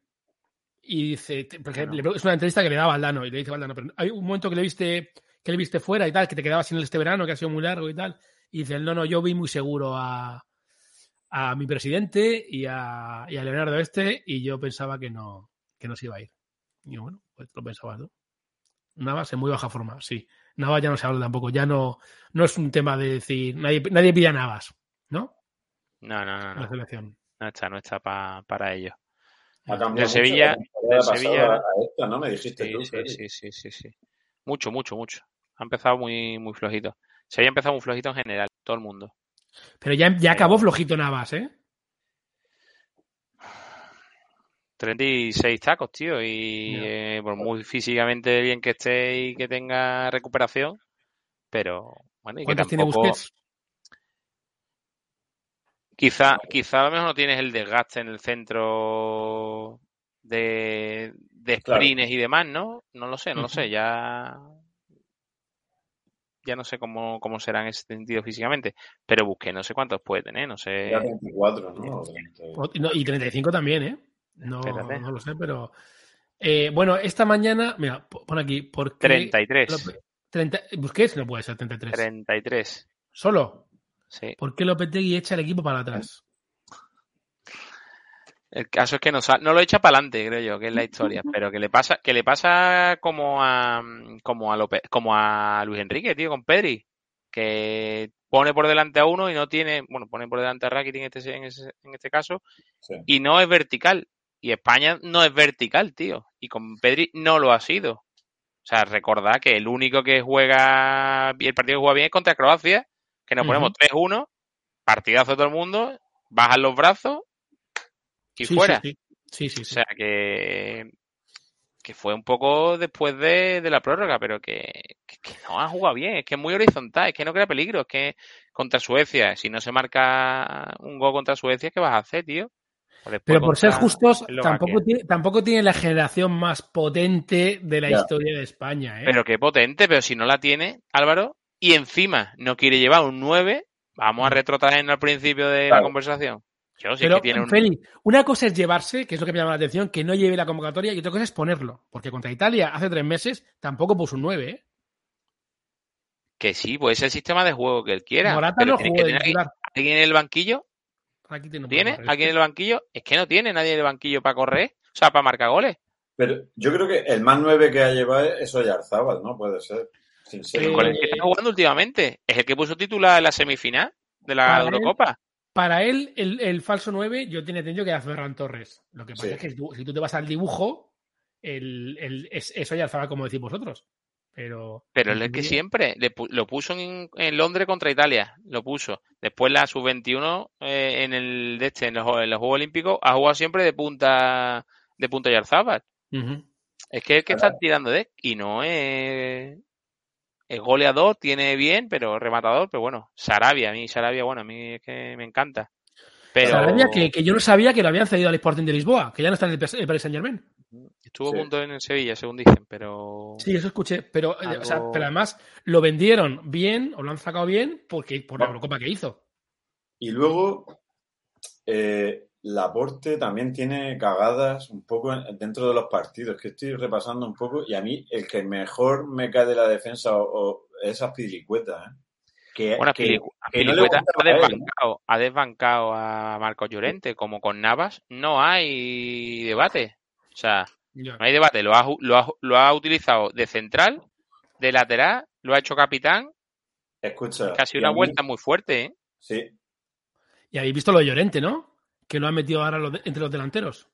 Y dice, porque le es una entrevista que le da Valdano y le dice Valdano, pero hay un momento que le viste, que le viste fuera y tal, que te quedabas sin él este verano, que ha sido muy largo y tal. Y dice, no, no, yo vi muy seguro a, a mi presidente y a, y a Leonardo este, y yo pensaba que no, que no se iba a ir. Y yo, bueno, pues lo pensabas, ¿no? Navas en muy baja forma, sí. Navas ya no se habla tampoco, ya no, no es un tema de decir, nadie, nadie pide a Navas, ¿no? No, no, no, la no. selección. No está, no está pa- para ello. De Sevilla- de Sevilla- a esta, ¿no? Me dijiste Sí, tú, sí, sí, sí, sí, sí. Mucho, mucho, mucho. Ha empezado muy, muy flojito. Se había empezado muy flojito en general, todo el mundo. Pero ya, ya acabó flojito Navas, ¿eh? 36 tacos, tío, y eh, por muy físicamente bien que esté y que tenga recuperación, pero bueno, y que ¿Cuántos tiene tampoco, Busquets? quizá, quizá a lo mejor no tienes el desgaste en el centro de, de Claro. y demás, ¿no? No lo sé, no lo sé, ya ya no sé cómo, cómo será en ese sentido físicamente, pero busqué, no sé cuántos puede tener, no sé. Ya 24, ¿no? 30. No, y 35 también, ¿eh? No, Espérate. no lo sé, pero. eh, bueno, esta mañana, mira, po- pon aquí, porque. 33. 30, Busquets no puede ser 33. 33. ¿Solo? Sí. ¿Por qué Lopetegui echa el equipo para atrás? El caso es que no, no lo echa para adelante, creo yo, que es la historia, pero que le pasa, que le pasa como a como a Lope- como a Luis Enrique, tío, con Pedri, que pone por delante a uno y no tiene, bueno, pone por delante a Rakitic en este, en ese- en este caso, Sí. y no es vertical. Y España no es vertical, tío. Y con Pedri no lo ha sido. O sea, recordad que el único que juega, el partido que juega bien es contra Croacia, que nos ponemos 3-1, partidazo de todo el mundo, bajan los brazos y Sí, fuera. Sí, sí. sí, sí, O sí. sea que, que fue un poco después de, de la prórroga, pero que, que- que no ha jugado bien, es que es muy horizontal, es que no crea peligro, es que contra Suecia, si no se marca un gol contra Suecia, ¿qué vas a hacer, tío? Pero por ser justos, tampoco tiene, tampoco tiene la generación más potente de la Ya. historia de España. ¿eh? Pero qué potente, pero si no la tiene, Álvaro, y encima no quiere llevar un 9, vamos a retrotraernos al principio de la conversación. Yo, Pero, que tiene un... Feli, una cosa es llevarse, que es lo que me llama la atención, que no lleve la convocatoria, y otra cosa es ponerlo. Porque contra Italia hace tres meses tampoco puso un 9, ¿eh? Que sí, pues es el sistema de juego que él quiera. Morata pero no tiene jugó que de tener titular. alguien en el banquillo puede ¿Tiene? correr. ¿Alguien en el banquillo? Es que no tiene nadie en el banquillo para correr, o sea, para marcar goles. Pero yo creo que el más nueve que ha llevado es Oyarzábal, ¿no? Puede ser. Sin ser Eh, Con el que está jugando últimamente. Es el que puso titular en la semifinal de la Eurocopa. Para él, el, el falso 9, yo tenía entendido que era Ferran Torres. Lo que pasa Sí. es que si tú, si tú te vas al dibujo, el, el, es, eso ya estaba como decís vosotros. Pero. Pero él es el que siempre le lo puso en, en Londres contra Italia. Lo puso. Después la sub-21 eh, en el de este, en los, Juegos- en los Juegos Olímpicos, ha jugado siempre de punta de punta Yarzábal. Ujú. Es que es el que están tirando de y no es, es goleador, tiene bien, pero rematador, pero bueno, Sarabia, a mí Sarabia, bueno, a mí es que me encanta. Pero Sarabia, que, que yo no sabía que lo habían cedido al Sporting de Lisboa, que ya no está en el, Paris Saint Germain. estuvo Sí. punto en Sevilla, según dicen, pero Sí, eso escuché. Pero, eh, o sea, Algo- pero además lo vendieron bien, o lo han sacado bien, porque por la. Eurocopa que hizo. Y luego, eh, Laporte también tiene cagadas un poco en- dentro de los partidos, que estoy repasando un poco, y a mí el que mejor me cae de la defensa o, o es Aspilicueta, ¿eh? Que, bueno, que- Pilicu- que no le ha él, ¿no? desbancado, ha desbancado a Marcos Llorente, como con Navas, no hay debate. O sea, Ya. no hay debate, lo ha, ju- lo ha, lo ha utilizado de central, de lateral, lo ha hecho capitán, Escucha. casi una mí- vuelta muy fuerte, ¿eh? Sí, Y habéis visto lo de Llorente, ¿no? Que lo han metido ahora los de- entre los delanteros.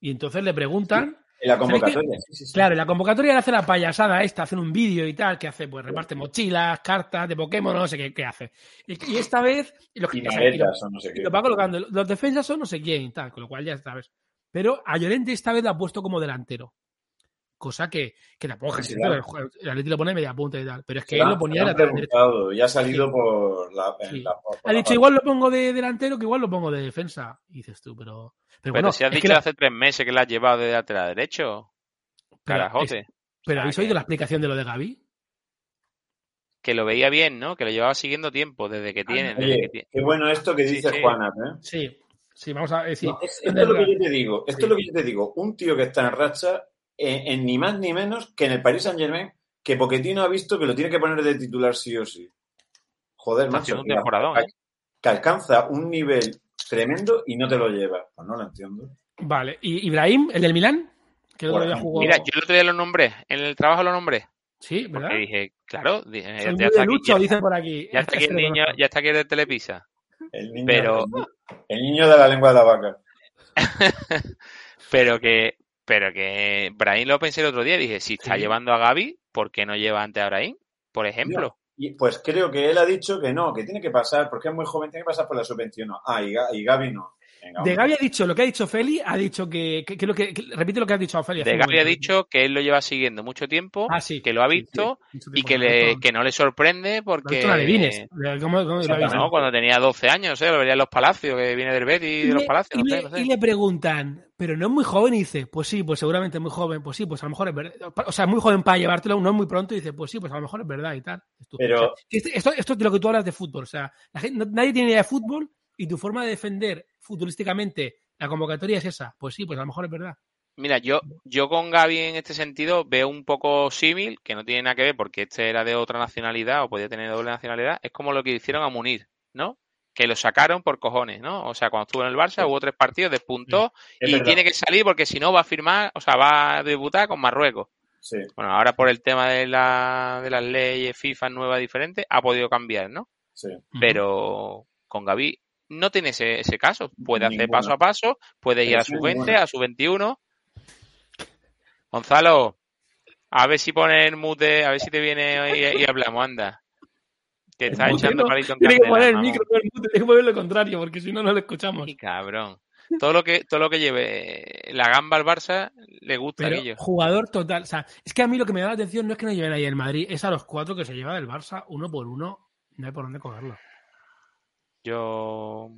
Y entonces le preguntan. en la ¿Sabes convocatoria. sí, sí, sí. Claro, en la convocatoria le hace la payasada esta, hacen un vídeo y tal, que hace, pues reparte mochilas, cartas de Pokémon, no sé qué, qué hace. Y, y esta vez. Y los, Y y lo- maletas o no sé y qué. lo va colocando. Los defensas son no sé quién y tal, con lo cual ya sabes. Pero a Llorente esta vez lo ha puesto como delantero. Cosa que, que tampoco es claro. el, Atleti lo pone media punta y tal. Pero es que él lo ponía de preguntado Y ha salido por la. en Sí. la- por- por Ha la dicho, parte- igual lo pongo de delantero que igual lo pongo de defensa. Y dices tú, pero. Pero, Pero bueno, si has dicho la- hace tres meses que la has llevado de lateral derecho, pero, carajote. es- pero ¿habéis que- oído la explicación de lo de Gaby? que lo veía bien, ¿no? Que lo llevaba siguiendo tiempo, desde que tiene. desde Oye, que tiene. qué bueno esto que Sí, dice sí. Juana, ¿eh? Sí, sí, vamos a decir. No, es- esto es lo que yo te digo. Esto es lo que yo te digo. Un tío que está en racha, en, en ni más ni menos que en el Paris Saint Germain, que Pochettino ha visto que lo tiene que poner de titular sí o sí. Joder, Está macho. un que- temporadón, que, ¿eh? que alcanza un nivel tremendo y no te lo lleva. Pues no lo entiendo. Vale, ¿y Ibrahim, el del Milán? Que el otro día Bueno, jugó. Mira, yo el otro día lo nombré, en el trabajo lo nombré. Sí, ¿verdad? Porque dije, claro, Soy ya, está aquí, Lucho, ya, dice por aquí. ya está aquí el Este niño, ya está aquí el de Telepisa. El niño, Pero- el niño de la lengua de la vaca. Pero que, pero que Brahim lo pensé el otro día y dije, si está Sí. llevando a Gaby, ¿por qué no lleva antes a Brahim? Por ejemplo. Y pues creo que él ha dicho que no, que tiene que pasar, porque es muy joven, tiene que pasar por la sub-21. Ah, y Gaby no. Venga, De. Gaby ha dicho lo que ha dicho Feli, ha dicho que, que, que lo que, que- repite lo que has dicho a Feli. De Gaby ha dicho que él lo lleva siguiendo mucho tiempo, Ah, sí. que lo ha visto sí, y que, lo ha le, que no le sorprende lo ha porque... en Adivines. ¿Cómo- lo ha. No, cuando tenía 12 años, ¿eh? lo vería en los palacios, que viene del Betis y de los palacios, y no sé, le- no sé. y le preguntan, pero no es muy joven, y dice, pues sí, pues seguramente es muy joven, pues sí, pues a lo mejor es verdad. O sea, es muy joven para llevártelo, no es muy pronto, y dice, pues sí, pues a lo mejor es verdad y tal. Esto, Pero- o sea, esto, es de lo que tú hablas de fútbol. O sea, la gente- no- nadie tiene idea de fútbol y tu forma de defender futbolísticamente la convocatoria es esa. Pues sí, pues a lo mejor es verdad. Mira, yo, yo con Gaby en este sentido veo un poco símil, que no tiene nada que ver porque este era de otra nacionalidad o podía tener doble nacionalidad. Es como lo que hicieron a Munir ¿no? Que lo sacaron por cojones, ¿no? O sea, cuando estuvo en el Barça hubo tres partidos, despuntó Es y verdad. tiene que salir porque si no va a firmar, o sea, va a debutar con Marruecos. Sí, Bueno, ahora por el tema de, la, de las leyes FIFA nuevas diferentes ha podido cambiar, ¿no? sí. Pero con Gaby no tiene ese, ese caso. Puede hacer Ninguna. paso a paso, puede ir a su sí, 20, ninguna. a su 21. Gonzalo, a ver si pones el mute, a ver si te viene y, y hablamos, anda. Que El está echando no, palito en Tiene que poner el micro, no el mute, tiene que poner lo contrario, porque si no, no lo escuchamos. Y cabrón. Todo lo que todo lo que lleve la gamba al Barça le gusta Pero aquello. jugador total. O sea, es que a mí lo que me da la atención no es que no lleven ahí el Madrid, es a los cuatro que se lleva del Barça uno por uno. No hay por dónde cogerlo. Yo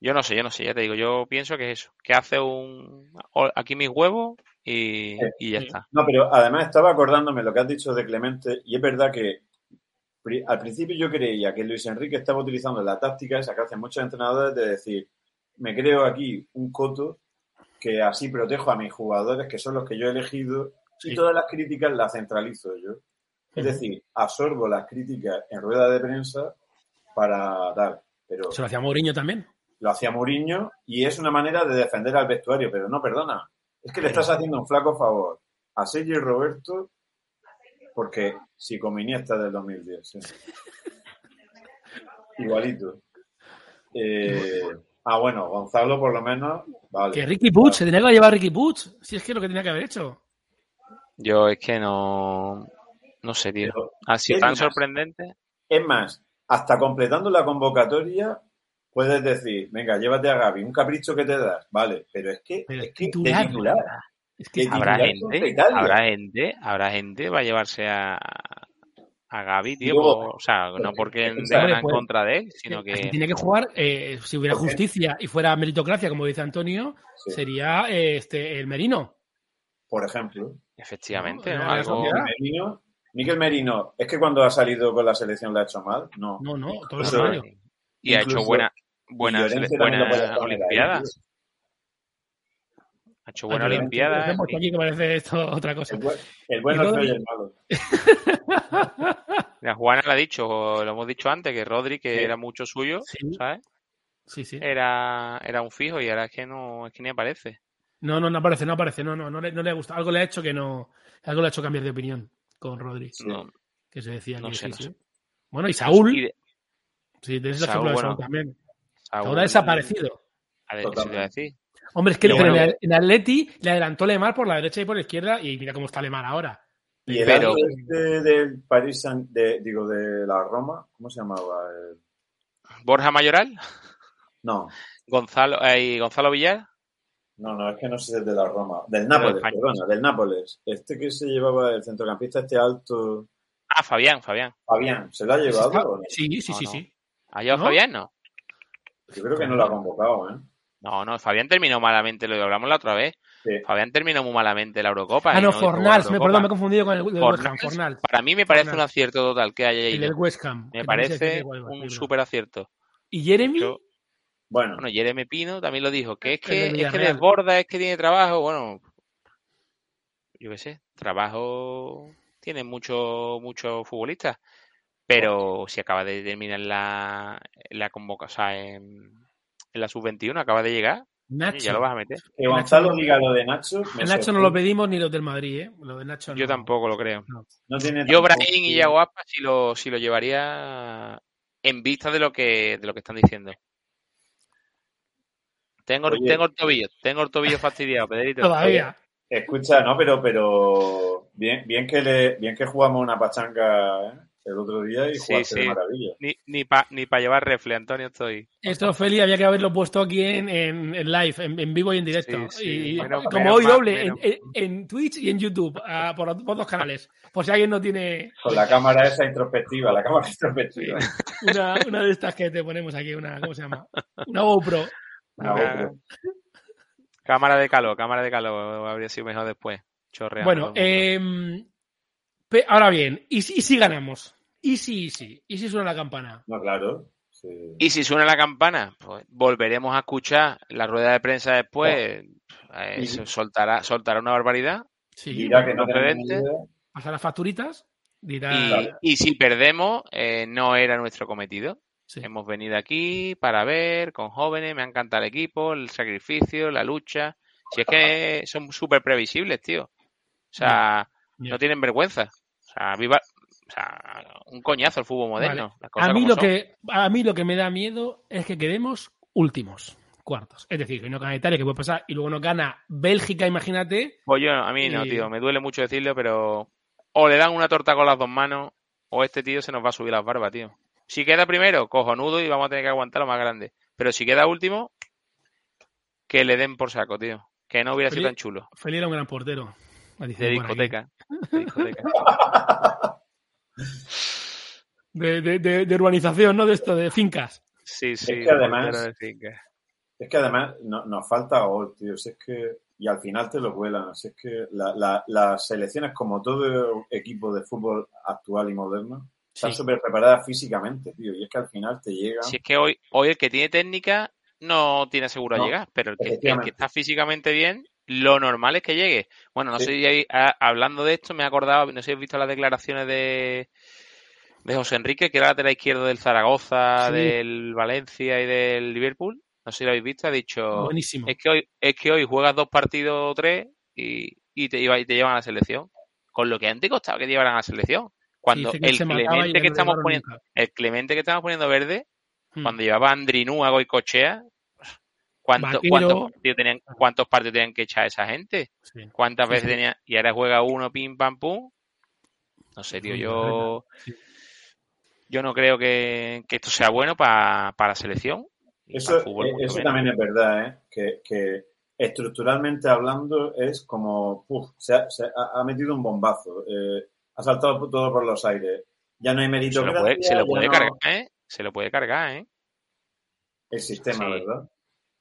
yo no sé, yo no sé, ya te digo, yo pienso que es eso, que hace un aquí mis huevos y, y ya Sí. está. No, pero además estaba acordándome lo que has dicho de Clemente y es verdad que al principio yo creía que Luis Enrique estaba utilizando la táctica esa que hacen muchos entrenadores de decir, me creo aquí un coto que así protejo a mis jugadores que son los que yo he elegido Sí. y todas las críticas las centralizo yo. Es decir, absorbo las críticas en rueda de prensa para dar. Pero Se lo hacía Mourinho también. lo hacía Mourinho y es una manera de defender al vestuario, pero no, perdona. Es que le estás haciendo un flaco favor a Sergio y Roberto porque si con Iniesta del 2010, sí. Igualito. Eh, ah, bueno, Gonzalo por lo menos, vale. Que Ricky Puig, se tenía que llevar a Ricky Puig. Si es que es lo que tenía que haber hecho. Yo es que no no sé, tío. Pero, Ha sido es tan más, sorprendente. Es más, hasta completando la convocatoria puedes decir, venga, llévate a Gaby, un capricho que te das, vale, pero es que, Pero es que titular. de titular. Es que Habrá titular gente, habrá gente, habrá gente va a llevarse a a Gaby, tío, Luego, o sea, no porque vengan en pues, contra de él, sino que tiene que jugar, eh, si hubiera justicia y fuera meritocracia, como dice Antonio, Sí, sería eh, este el Merino. por ejemplo. efectivamente, No, ¿no? la Algo sociedad. Merino, Miquel Merino, ¿es que cuando ha salido con la selección lo ha hecho mal? No. No, no, todo lo contrario. y ha hecho buena Y buena Llorente sele- también lo buena puede poner ahí, olimpiada, tío. ha hecho buena Ah, olimpiada. Hemos puesto aquí que parece esto otra cosa. El, buen- el bueno, Y el feo y Rodri- el malo. La Juana lo ha dicho, lo hemos dicho antes, que Rodri, que Sí. era mucho suyo, Sí. ¿sabes? Sí, sí. Era, era un fijo y ahora es que no, es que ni aparece. No, no, no aparece, no aparece. No, no, no le, no le gusta. Algo le ha hecho que no. Algo le ha hecho cambiar de opinión con Rodri. No, Que se decía No que sé, sí, no sí. sé. Bueno, y Saúl. Y de- Sí, tienes el Saúl, ejemplo de bueno, Saúl también. Saúl- Saúl ha desaparecido. A ver, eso te iba a decir. Hombre, es que pero bueno. en, Atleti le adelantó Lemar por la derecha y por la izquierda y mira cómo está Lemar ahora. Y el Pero- del París, de, digo, de la Roma, ¿cómo se llamaba? El- Borja Mayoral, No, Gonzalo, eh, y Gonzalo Villar, no, no, es que no sé si es de la Roma. Del Nápoles, España. perdona, del Nápoles. Este que se llevaba el centrocampista, este alto. ah, Fabián, Fabián. Fabián, ¿se lo ha llevado? no? Sí, sí, sí, no. sí. ¿Ha llevado ¿No? Fabián? No. Yo creo que no lo ha convocado, ¿eh? No, no, Fabián terminó malamente, lo hablamos la otra vez. Sí. Fabián terminó muy malamente la Eurocopa. Ah, no, Fornals. Me, perdón, me he confundido con el del West Ham. Fornals, Fornals. Para mí me parece Fornals. un acierto total que haya El del ido. West Ham. Me parece un súper acierto. ¿Y Jeremy? Yo- Bueno, Bueno, Jeremy Pino también lo dijo, que es que, es que desborda, es que tiene trabajo. Bueno, yo qué sé, trabajo tiene muchos muchos futbolistas, pero si acaba de terminar la, la convoca, o sea, en, en la sub-21 acaba de llegar, Nacho. ya lo vas a meter. que Gonzalo diga lo de Nacho. Nacho no lo pedimos ni los del Madrid, ¿eh? Lo de Nacho Yo no. tampoco lo creo. No tiene Yo, Brahim y Yago Aspas sí lo, sí lo llevaría en vista de lo que, de lo que están diciendo. Tengo, Oye. tengo el tobillo, tengo el tobillo fastidiado, Pedrito. Todavía. Escucha, no, pero, pero bien, bien que le, bien que jugamos una pachanga ¿eh? el otro día y Sí, jugaste de maravilla. Ni, ni para ni pa llevar refle, Antonio, estoy. Esto, Feli, había que haberlo puesto aquí en, en, en live, en, en vivo y en directo. Sí, sí. Y Menos- como menos hoy doble, en, menos- en- en Twitch y en YouTube, por, por dos canales. Por si alguien no tiene Con la cámara esa introspectiva, la cámara introspectiva. una, una de estas que te ponemos aquí, una, ¿cómo se llama? Una GoPro. Ah. Cámara de calor, cámara de calor, habría sido mejor después. Chorreando Bueno, eh, ahora bien, ¿y si, y si ganamos? ¿Y si, y si? ¿Y si suena la campana? No, claro. sí. Y si suena la campana, pues volveremos a escuchar la rueda de prensa después. eh, Y- soltará, soltará una barbaridad. Sí, Dirá que no tenemos ni procedente. idea. pasa las facturitas, dirá... Y, y si perdemos, eh, no era nuestro cometido. Sí. Hemos venido aquí para ver, con jóvenes, me ha encantado el equipo, el sacrificio, la lucha. Si es que son súper previsibles, tío. O sea, no tienen vergüenza. O sea, viva, o sea, un coñazo el fútbol moderno. Las A mí, lo son. que, a mí lo que me da miedo es que quedemos últimos, cuartos. Es decir, que no gana Italia, que puede pasar, y luego no gana Bélgica, imagínate. Pues yo, a mí no, tío. Me duele mucho decirlo, pero o le dan una torta con las dos manos o este tío se nos va a subir las barbas, tío. Si queda primero, cojonudo y vamos a tener que aguantar lo más grande. Pero si queda último, que le den por saco, tío. Que no hubiera sido tan chulo. Feli era un gran portero. De discoteca. De discoteca. De, de- de- de urbanización, ¿no? De esto, de fincas. Sí, sí. que además-. Es que además no- nos falta gol, tío. Si es que, y al final te lo vuelan. Si es que la- la- las selecciones, como todo equipo de fútbol actual y moderno, están Sí. súper preparadas físicamente, tío. Y es que al final te llegan. Si es que hoy, hoy el que tiene técnica no tiene seguro No, llegar, pero el que, el que está físicamente bien, lo normal es que llegue. Bueno, no Sí. sé si hay- a- hablando de esto me he acordado, no sé si habéis visto las declaraciones de, de José Enrique, que era lateral izquierdo del Zaragoza, Sí. del Valencia y del Liverpool. No sé si lo habéis visto, ha dicho, Buenísimo. es que hoy, es que hoy juegas dos partidos o tres y, y te, iba- y te llevan a la selección. Con lo que antes costaba que te llevaran a la selección. Cuando el y Clemente que estamos poniendo, nunca. el Clemente que estamos poniendo verde, Hmm. cuando llevaba a Andrinú a Goicochea, ¿cuánto- Vaquero. cuántos, partidos tenían, ¿cuántos partidos tenían que echar esa gente? Sí. ¿Cuántas Sí, veces sí. tenía? Y ahora juega uno, pim, pam, pum. No sé, tío, yo, yo no creo que, que esto sea bueno para la selección. y Eso, para el fútbol eh, eso también es verdad, ¿eh? Que, que estructuralmente hablando es como, puf, se ha, se ha- ha metido un bombazo, eh, ha saltado todo por los aires. Ya no hay Se meritocracia. lo puede, se lo puede no- cargar, ¿eh? Se lo puede cargar, ¿eh? El sistema, Sí. ¿verdad?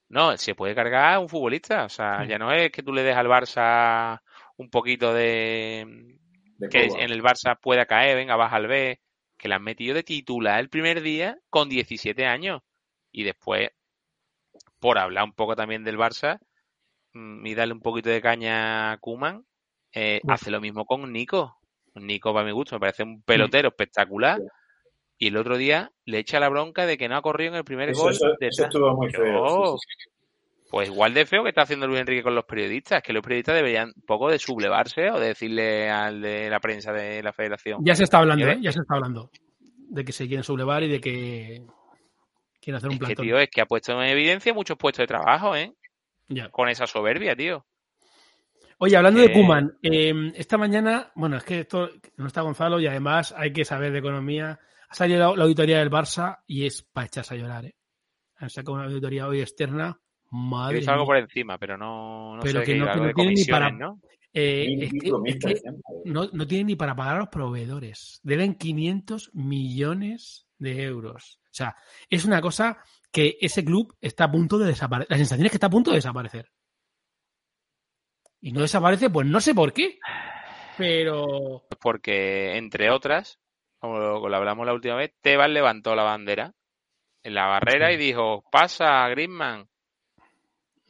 No, se puede cargar un futbolista. O sea, Sí. ya no es que tú le des al Barça un poquito de, De que en el Barça pueda caer, venga, baja al B, que la han metido de titular el primer día con 17 años. Y después, por hablar un poco también del Barça mm, y darle un poquito de caña a Kuman, Uf. hace lo mismo con Nico. Nico, para mi gusto, me parece un pelotero espectacular. Sí. Y el otro día le echa la bronca de que no ha corrido en el primer Eso, gol. eso- de eso tal. estuvo muy feo. sí, sí. Pues igual de feo que está haciendo Luis Enrique con los periodistas, que los periodistas deberían un poco de sublevarse o de decirle al de la prensa de la federación. Ya se está hablando, ¿eh? Ya se está hablando. De que se quieren sublevar y de que quieren hacer un Es que, tío, es que ha puesto en evidencia muchos puestos de trabajo, ¿eh? Ya. Con esa soberbia, tío. Oye, hablando de Eh, Kuman, esta mañana, bueno, es que esto no está Gonzalo y además hay que saber de economía. Ha salido la, la auditoría del Barça y es para echarse a llorar, ¿eh? Han sacado una auditoría hoy externa. He Madre visto algo por encima, pero no, no Pero sé que qué, no- que no tiene ni para- ¿no? Eh, es que, que trescientos. no, no tienen ni para pagar a los proveedores. Deben 500 millones de euros. O sea, es una cosa que ese club está a punto de desaparecer. La sensación es que está a punto de desaparecer. Y no desaparece, pues no sé por qué. Pero. Porque, entre otras, como lo, hablamos la última vez, Tebas levantó la bandera en la barrera Sí. y dijo, pasa, Griezmann.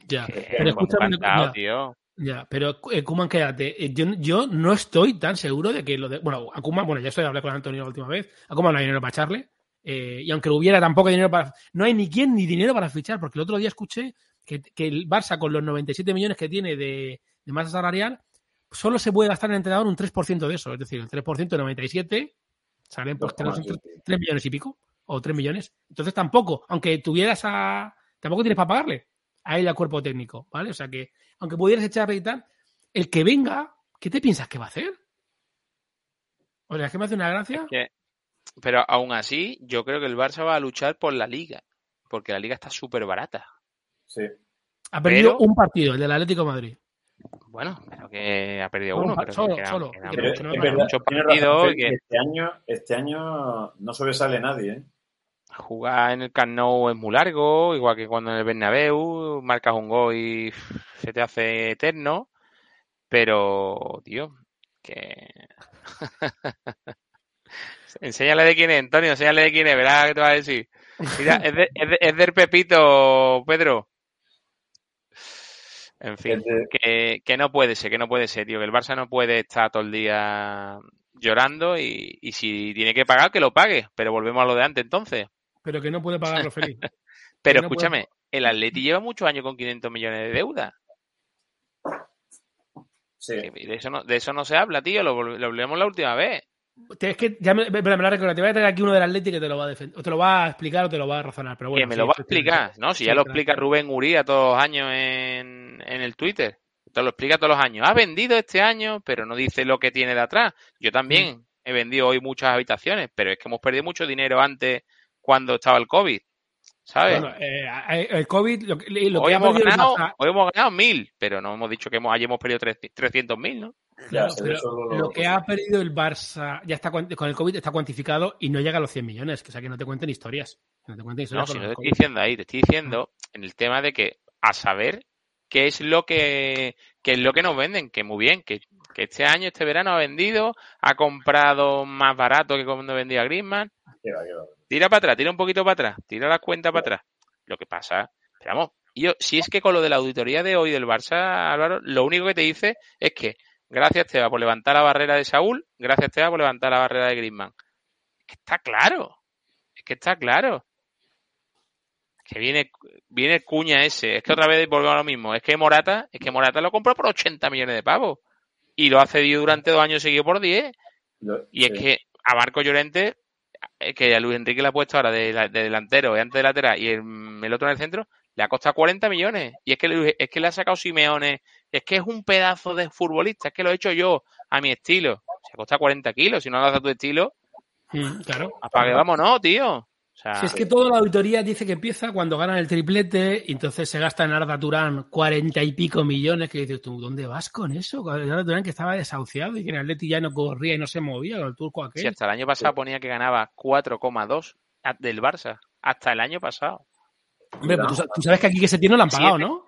Ya. Pero escúchame una cosa. Ya, pero eh, Kuman, quédate. Eh, Yo, yo no estoy tan seguro de que lo de. Bueno, a Kuman, bueno, ya estoy hablé con Antonio la última vez. A Kuman no hay dinero para echarle. eh, y aunque hubiera tampoco hay dinero para. No hay ni quién ni dinero para fichar, porque el otro día escuché que, que el Barça, con los 97 millones que tiene de, de masa salarial, solo se puede gastar en entrenador un 3% de eso. Es decir, el 3% de 97 salen pues 3, 2,7. millones y pico. O 3 millones. Entonces tampoco, aunque tuvieras a. Tampoco tienes para pagarle a él al cuerpo técnico, ¿vale? O sea que, aunque pudieras echar y tal, el que venga, ¿qué te piensas que va a hacer? O sea, es que me hace una gracia. Que- pero aún así, yo creo que el Barça va a luchar por la liga, porque la liga está súper barata. Sí. Ha perdido pero- un partido, el del Atlético de Madrid. Bueno, pero que ha perdido uno, pero solo, que Que Pero mucho, es verdad, razón, que este año, este año no sobresale nadie, ¿eh? jugar en el Camp Nou es muy largo, igual que cuando en el Bernabéu marcas un gol y se te hace eterno, pero, tío, que... Enséñale de quién es, Antonio, enséñale de quién es, verás qué te va a decir. Mira, es, de- es, de- es del Pepito, Pedro. En fin, de- que, que no puede ser, que no puede ser, tío, que el Barça no puede estar todo el día llorando y, y si tiene que pagar, que lo pague, pero volvemos a lo de antes entonces. pero que no puede pagarlo feliz. Pero no puede- escúchame, el Atleti lleva muchos años con 500 millones de deuda. Sí. De eso no, de eso no se habla, tío. Lo, lo hablamos la última vez. Es que ya me, me, me recuerdo, te voy a traer aquí uno del Atleti que te lo va a defender, o te lo va a explicar o te lo va a razonar, pero bueno. que me sí, lo va a explicar. ¿no? Si Sí, ya lo explica Rubén Uría todos los años en, en el Twitter. Te lo explica todos los años. Ha vendido este año, pero no dice lo que tiene de atrás. Yo también he vendido hoy muchas habitaciones, pero es que hemos perdido mucho dinero antes cuando estaba el COVID. ¿Sabes? Bueno, eh, el COVID, lo, lo hoy, que hemos ganado, hoy hemos ganado mil, pero no hemos dicho que hemos, hayamos perdido 300 mil, ¿no? Ya, pero solo lo que ha perdido el Barça ya está con el COVID está cuantificado y no llega a los 100 millones. Que, o sea, que no te cuenten historias. No te cuenten No, historias si no el te estoy diciendo ahí, te estoy diciendo en el tema de que a saber qué es lo que qué es lo que nos venden, que muy bien, que, que este año, este verano ha vendido, ha comprado más barato que cuando vendía Griezmann. Va. Tira para atrás, tira un poquito para atrás, tira la cuenta para atrás. Lo que pasa, pero vamos, yo, si es que con lo de la auditoría de hoy del Barça, Álvaro, lo único que te dice es que gracias Teba por levantar la barrera de Saúl, gracias Teba por levantar la barrera de Griezmann. Es que está claro, es que está claro. Es que viene, viene cuña ese, es que otra vez volvemos a lo mismo, es que Morata, es que Morata lo compró por 80 millones de pavos y lo ha cedido durante dos años seguidos por 10 Lo- y es sí. que a Marco Llorente, que a Luis Enrique le ha puesto ahora de, de delantero y antes de lateral y el, el otro en el centro, le ha costado 40 millones. Y es que, Luis- es que le ha sacado Simeone, es que es un pedazo de futbolista, es que lo he hecho yo a mi estilo. Se ha costado 40 kilos, si no lo haces a tu estilo, Mm, claro. apague, vámonos, tío. O sea, Si es que toda la auditoría dice que empieza cuando ganan el triplete y entonces se gasta en Arda Turán cuarenta y pico millones, que dices tú, ¿dónde vas con eso? Arda Turán que estaba desahuciado y que en el Atleti ya no corría y no se movía con el turco aquel. si hasta el año pasado ponía que ganaba 4,2 a- del Barça. Hasta el año pasado. Hombre, pues tú, sa- tú sabes que aquí que se tiene lo han pagado. ¿no?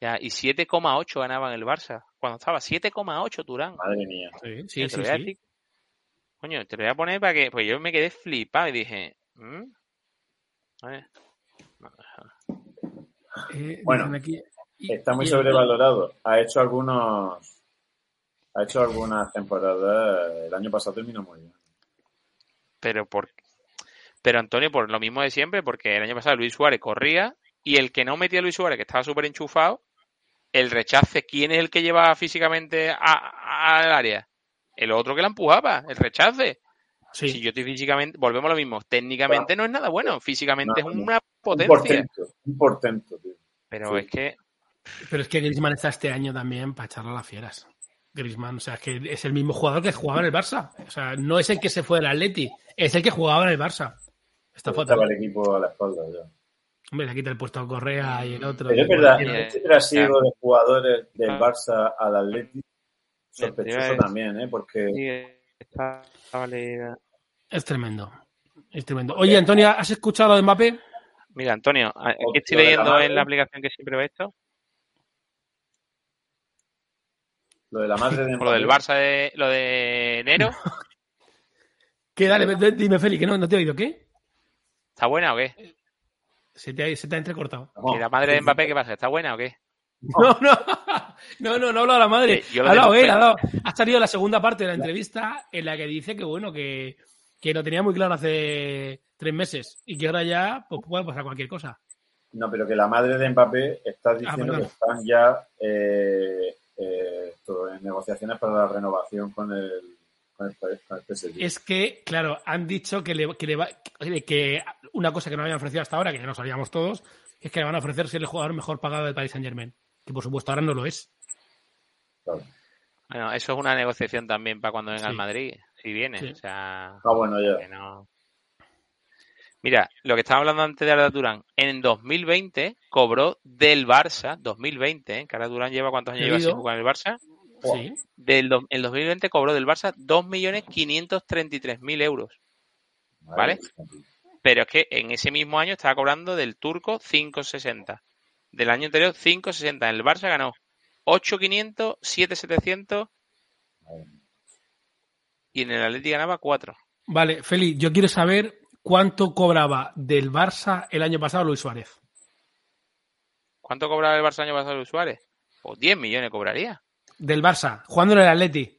Ya, y 7,8 ganaba en el Barça. Cuando estaba 7,8 Turán. Madre mía. Sí, sí, sí. sí. Coño, te lo voy a poner para que. Pues yo me quedé flipado y dije. ¿mm? A ver. Eh, Bueno, aquí- y- Está muy y- sobrevalorado. Ha hecho algunos. Ha hecho algunas temporadas. El año pasado terminó muy bien. Pero por. Pero Antonio, por lo mismo de siempre, porque el año pasado Luis Suárez corría y el que no metía a Luis Suárez, que estaba súper enchufado, el rechace, ¿quién es el que llevaba físicamente a- al área? El otro que la empujaba, el rechace. Sí. Si yo estoy físicamente, volvemos a lo mismo, técnicamente no es nada bueno, físicamente No, es una Un potencia. portento. Un portento, tío. Pero Sí. es que Pero es que Griezmann está este año también para echarle a las fieras. Griezmann, o sea, es que es el mismo jugador que jugaba en el Barça. O sea, no es el que se fue del Atleti, es el que jugaba en el Barça. Está Estaba fatal. el equipo a la espalda ya. Hombre, le quita el puesto a Correa y el otro. Pero es verdad, este trasiego de jugadores del Ah. Barça al Atleti, sospechoso también, ¿eh? Porque Sí, está válida. Es tremendo. Es tremendo. Oye, Antonio, ¿has escuchado lo de Mbappé? Mira, Antonio, ¿a- ¿qué Otro estoy leyendo en la aplicación que siempre ve esto? lo de la madre de lo del Barça de lo de enero, ¿Qué? Dale, dime, Félix, que no, no te he oído. ¿Qué? ¿Está buena o qué? Se te ha, se te ha entrecortado. ¿Y la madre de Mbappé qué pasa? ¿Está buena o qué? No, no, no, no, no habla la madre. Eh, yo lo ha de hablado él, ha, dado- ha salido la segunda parte de la entrevista en la que dice que, bueno, que, que lo tenía muy claro hace tres meses y que ahora ya pues, puede pasar cualquier cosa. No, pero que la madre de Mbappé está diciendo perdón. que están ya eh, eh, en negociaciones para la renovación con el, Es que, claro, han dicho que, le, que, le va- que una cosa que no habían ofrecido hasta ahora, que ya lo sabíamos todos, es que le van a ofrecer ser el jugador mejor pagado del Paris Saint Germain. Que por supuesto ahora no lo es. Claro. Bueno, eso es una negociación también para cuando venga Sí. al Madrid, si viene. Sí. O sea, Ah, bueno, ya. no. Mira, lo que estaba hablando antes de Arda Durán, en 2020 cobró del Barça, 2020, ¿eh? que Arda Durán lleva cuántos años lleva sin jugar en el Barça, Sí. del do- en 2020 cobró del Barça 2.533.000 euros. ¿Vale? Pero es que en ese mismo año estaba cobrando del turco 5.60. Del año anterior 5.60. En el Barça ganó 8.500, 7.700 y en el Atleti ganaba 4. Vale, Félix, yo quiero saber cuánto cobraba del Barça el año pasado Luis Suárez. ¿Cuánto cobraba el Barça el año pasado Luis Suárez? Pues 10 millones cobraría. Del Barça, jugando en el Atleti.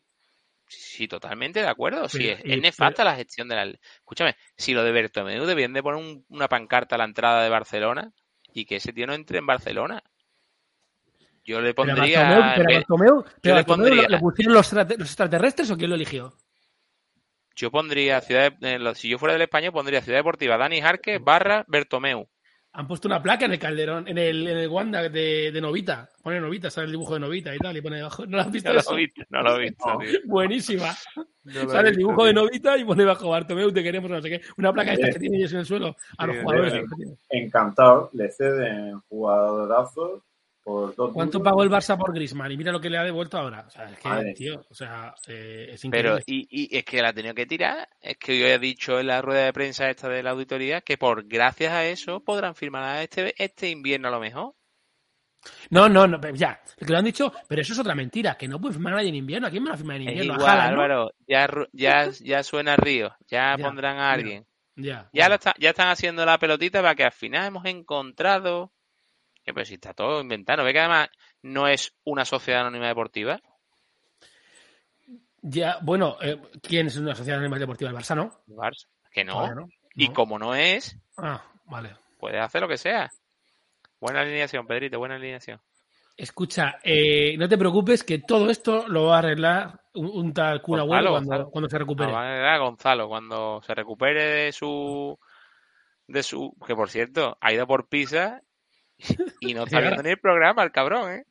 Sí, totalmente de acuerdo. Sí, es, es nefasta la gestión de la... Escúchame, si lo de Bertomeu debían de poner un- una pancarta a la entrada de Barcelona y que ese tío no entre en Barcelona. Yo le pondría... Pero Bartomeu- pero le a Bartomeu pondría- ¿le- ¿le pusieron los, extra- los extraterrestres o quién lo eligió? Yo pondría ciudad de- eh, si yo fuera del español pondría Ciudad Deportiva Dani Jarque barra Bertomeu. Han puesto una placa en el Calderón, en el, en el Wanda de, de Novita. Pone Novita, sale el dibujo de Novita y tal, y pone debajo. ¿No lo has visto No lo eso? he visto, no lo he visto, No. tío. Buenísima. No Sale el dibujo de. Novita y pone debajo Bartomeu, te queremos, no sé qué. Una placa esta que tiene ellos en el suelo a los Sí, jugadores. Encantado, le ceden jugadorazos por dos ¿Cuánto pagó el Barça por Griezmann? Y mira lo que le ha devuelto ahora. O sea, es que, Madre. tío, o sea, eh, es Pero, increíble. y, y es que la ha tenido que tirar. Es que yo he dicho en la rueda de prensa esta de la auditoría que por gracias a eso podrán firmar a este, este invierno a lo mejor. No, no, no, pero ya, que lo han dicho, pero eso es otra mentira, que no puede firmar a nadie en invierno. ¿A quién van a firmar en Es invierno? igual. Álvaro. Ya, ya, ya suena Río. Ya, Ya, pondrán ya. a alguien. Ya. Ya, lo está- ya están haciendo la pelotita para que al final hemos encontrado. Que pues si está todo inventado. ¿Ve que además no es una sociedad anónima deportiva? Ya, bueno, eh, ¿quién es una sociedad anónima deportiva? El Barça, ¿no? El Barça. Que no. No. Y No. como no es, Ah, vale. puedes hacer lo que sea. Buena alineación, Pedrito, buena alineación. Escucha, eh, no te preocupes que todo esto lo va a arreglar un, un tal Kun Agüero cuando, se recupere. No, va a llegar Gonzalo cuando se recupere de su de su que por cierto ha ido por pizza y no está viendo ni el programa el cabrón eh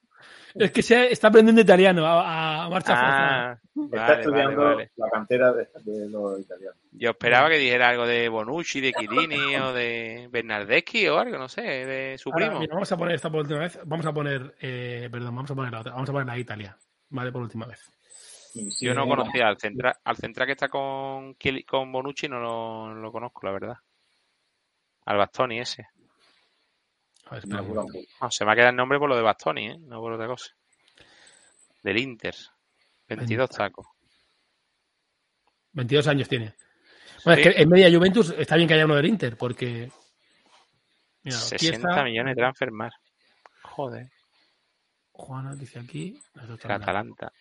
Es que se está aprendiendo italiano a, a marcha forzada. ah, Está vale, estudiando vale. la cantera de, de los italianos. yo esperaba que dijera algo de Bonucci de Chiellini o de Bernardeschi o algo no sé de su Ahora, primo mira, vamos a poner esta por última vez. Vamos a poner, eh, perdón, vamos a poner la otra. Vamos a poner la de Italia. Vale, por última vez. yo no conocía al central al central que está con con Bonucci no lo, no lo conozco la verdad al Bastoni ese A ver, espera un No. No, se me ha quedado el nombre por lo de Bastoni, ¿eh? No por otra cosa. Del Inter. 22 tacos. 22 años tiene. Bueno, Sí. es que en media Juventus está bien que haya uno del Inter, porque. Mira, aquí 60 está. millones de transfer más. Joder. Juana dice aquí. El. Atalanta.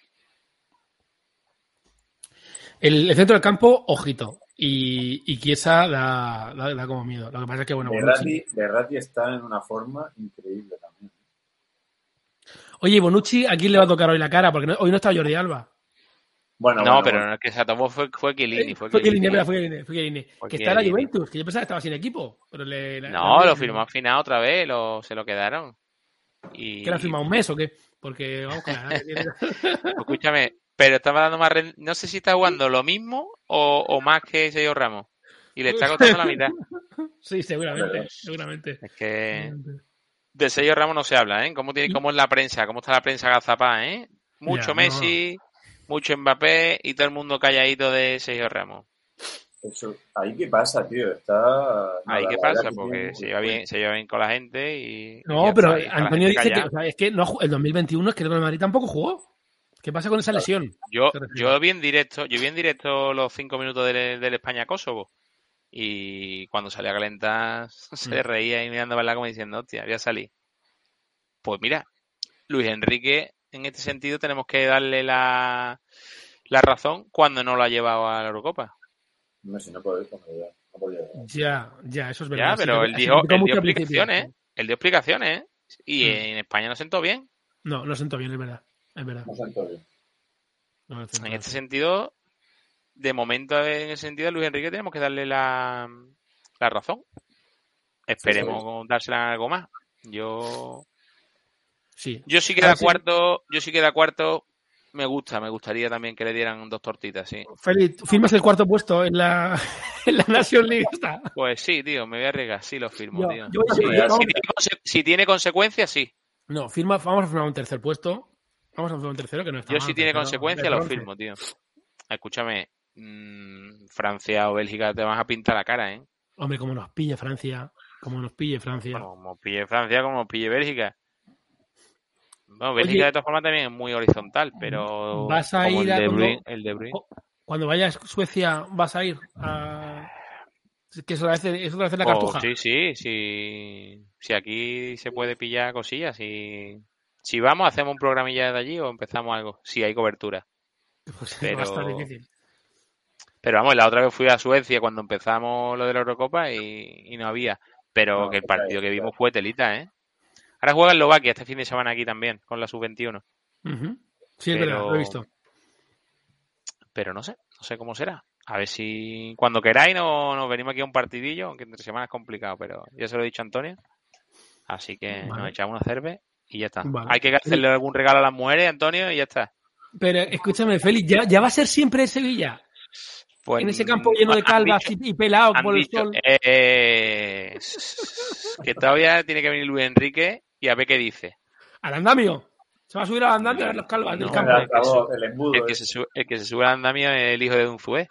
El, el centro del campo, ojito. Y, y Chiesa da, da, da como miedo. Lo que pasa es que, bueno, Berratti, Berratti está en una forma increíble también. Oye, ¿y Bonucci, ¿a quién le va a tocar hoy la cara? Porque no- hoy no está Jordi Alba. Bueno, No, bueno, pero bueno. no es que se tomó fue, fue Chiellini. Fue Fue Chiellini, Chiellini. fue Chiellini, fue Chiellini. Fue Que está en la Chiellini. Juventus, que yo pensaba que estaba sin equipo. Pero le, la- No, la- lo firmó al final otra vez, lo, se lo quedaron. Y, ¿Que lo ha firmado un mes o qué? Porque, vamos, con la Escúchame, pero estaba dando más. ren- No sé si está jugando lo mismo o, o más que Sergio Ramos. Y le está costando la mitad. Sí, seguramente, seguramente. Es que de Sergio Ramos no se habla, ¿eh? ¿Cómo, tiene, cómo es la prensa? ¿Cómo está la prensa gazapá, eh? Mucho Ya, no. Messi, mucho Mbappé y todo el mundo calladito de Sergio Ramos. Eso, ahí qué pasa, tío. Está. Ahí qué pasa, que porque tiene- se lleva bien, se lleva bien con la gente y. No, pero Antonio dice que callada. o sea, es que no, el 2021 es que el Real Madrid tampoco jugó. ¿Qué pasa con esa lesión? Yo, yo vi en directo, yo vi en directo los cinco minutos del, del España-Kosovo. Y cuando salía a calentar, se Mm. reía y mirando para como diciendo, hostia, voy a salir. Pues mira, Luis Enrique, en este sentido, tenemos que darle la, la razón cuando no lo ha llevado a la Eurocopa. No sé, no puedo ir, ya, no ir. Ya, ya, eso es Ya, verdad. sí, pero él dijo, él dio explicaciones, él dio explicaciones, y Mm. en España no sentó bien. No, no sentó bien, es verdad. Es verdad. No. No En este sentido, de momento, en ese sentido, a Luis Enrique tenemos que darle la, la razón. Esperemos dársela algo más. Yo, Sí. yo sí que da cuarto, yo sí que da cuarto, me gusta, me gustaría también que le dieran dos tortitas, sí. Félix, ¿tú firmas el cuarto puesto en la, en la Nation League esta? Pues sí, tío, me voy a arriesgar, sí lo firmo, Yo- tío. yo Sí, si, tiene si tiene consecuencias, sí. No, firma, vamos a firmar un tercer puesto. Vamos a firmar un tercero que no está Yo mal, si tiene de lo firmo, tío. Escúchame, mm, Francia o Bélgica te vas a pintar la cara, ¿eh? Hombre, como nos pille Francia, como nos pille Francia. Como pille Francia, como pille Bélgica. Bueno, Oye, Bélgica de todas formas también es muy horizontal, pero ¿vas a ir el a de cuando- el de Bruyne. Oh, Cuando vayas a Suecia, vas a ir a. Es que es otra vez, es otra vez la Oh, cartuja. sí, sí, sí. Si aquí se puede pillar cosillas, si, si vamos, hacemos un programilla de allí o empezamos algo, si hay cobertura. Pues Pero- va a estar difícil. Pero vamos, la otra vez fui a Suecia cuando empezamos lo de la Eurocopa y, y no había. Pero No, que el partido que vimos fue telita, ¿eh? Ahora juega Eslovaquia este fin de semana aquí también, con la sub-21. Ujú. Sí, es Pero- verdad, lo he visto. Pero no sé, no sé cómo será. A ver si cuando queráis no- nos venimos aquí a un partidillo, aunque entre semanas es complicado, pero ya se lo he dicho a Antonio. Así que Vale. nos echamos una cerve y ya está. Vale. Hay que hacerle algún regalo a las mujeres, Antonio, y ya está. Pero escúchame, Félix, ¿ya, ya va a ser siempre en Sevilla? Pues, en ese campo lleno de calvas dicho- y, han por el dicho, sol. eh, que todavía tiene que venir Luis Enrique y a ver qué dice. Al andamio. Se va a subir al andamio a ver los calvas del campo. el, es que altavoz, el embudo. El que, se sube, el que se sube al andamio es el hijo de Unzué.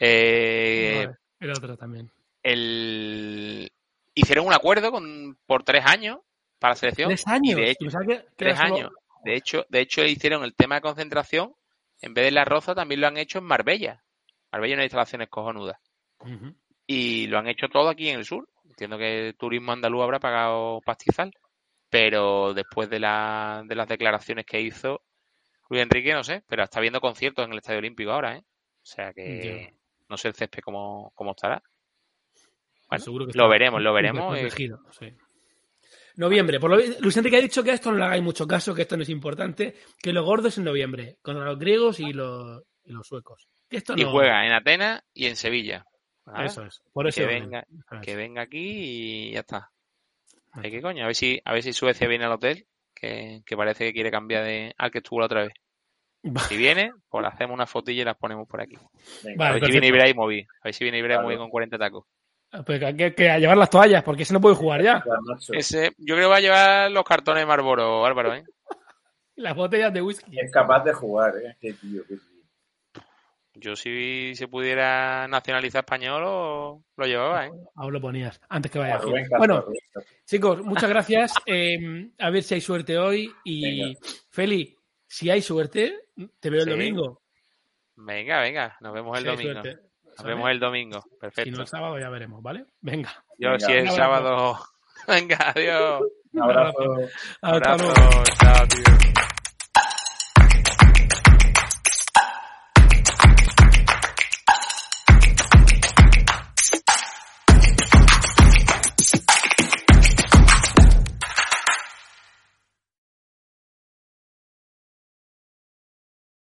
Eh, Vale, el otro también. el... Hicieron un acuerdo con, por tres años para la selección. Tres años. de hecho, que- tres solo-. De hecho, de hecho, hicieron el tema de concentración. En vez de La Roza, también lo han hecho en Marbella. Marbella hay unas instalaciones cojonudas. Y lo han hecho todo aquí en el sur. Entiendo que el turismo andaluz habrá pagado pastizal. Pero después de, la, de las declaraciones que hizo Luis Enrique, no sé. Pero está viendo conciertos en el Estadio Olímpico ahora, ¿eh? O sea que no sé el césped cómo, cómo estará. Bueno, Seguro que lo veremos, lo veremos. eh, sí. Noviembre. Por lo, Luis Enrique ha dicho que a esto no le hagáis mucho caso, que esto no es importante, que lo gordo es en noviembre, con los griegos y los, y los suecos. Que esto y no- juega en Atenas y en Sevilla. ¿vale? Eso es. Por eso que venga, Eso es. que venga aquí y ya está. Ay, qué coño, a ver si, a ver si Suecia viene al hotel, que, que parece que quiere cambiar de al que estuvo la otra vez. Si viene, pues le hacemos una fotilla y las ponemos por aquí. Venga, A Vale, ver si viene. Ibrahimovic, a ver si viene Ibrahimovic Claro. con 40 tacos. Pues que hay que, que a llevar las toallas, porque ese no puede jugar ya. Ese, yo creo que va a llevar los cartones de Marlboro, Álvaro, ¿eh? Las botellas de whisky. Es capaz de jugar, ¿eh? Qué tío, qué tío. Yo si se pudiera nacionalizar español lo, lo llevaba, ¿eh? Aún lo ponías, antes que vaya. A a. Rubén Bueno, Rubén Castro. chicos, muchas gracias. Eh, a ver si hay suerte hoy. Y Venga. Feli, si hay suerte, te veo el Sí. domingo. Venga, venga, nos vemos el Si hay domingo. Nos ¿sabes? vemos el domingo, Si no, perfecto. el sábado ya veremos, ¿vale? Venga. Yo Venga, si es un abrazo. sábado. Venga, adiós. Un abrazo. Hasta Abrazo. luego. Chao, tío.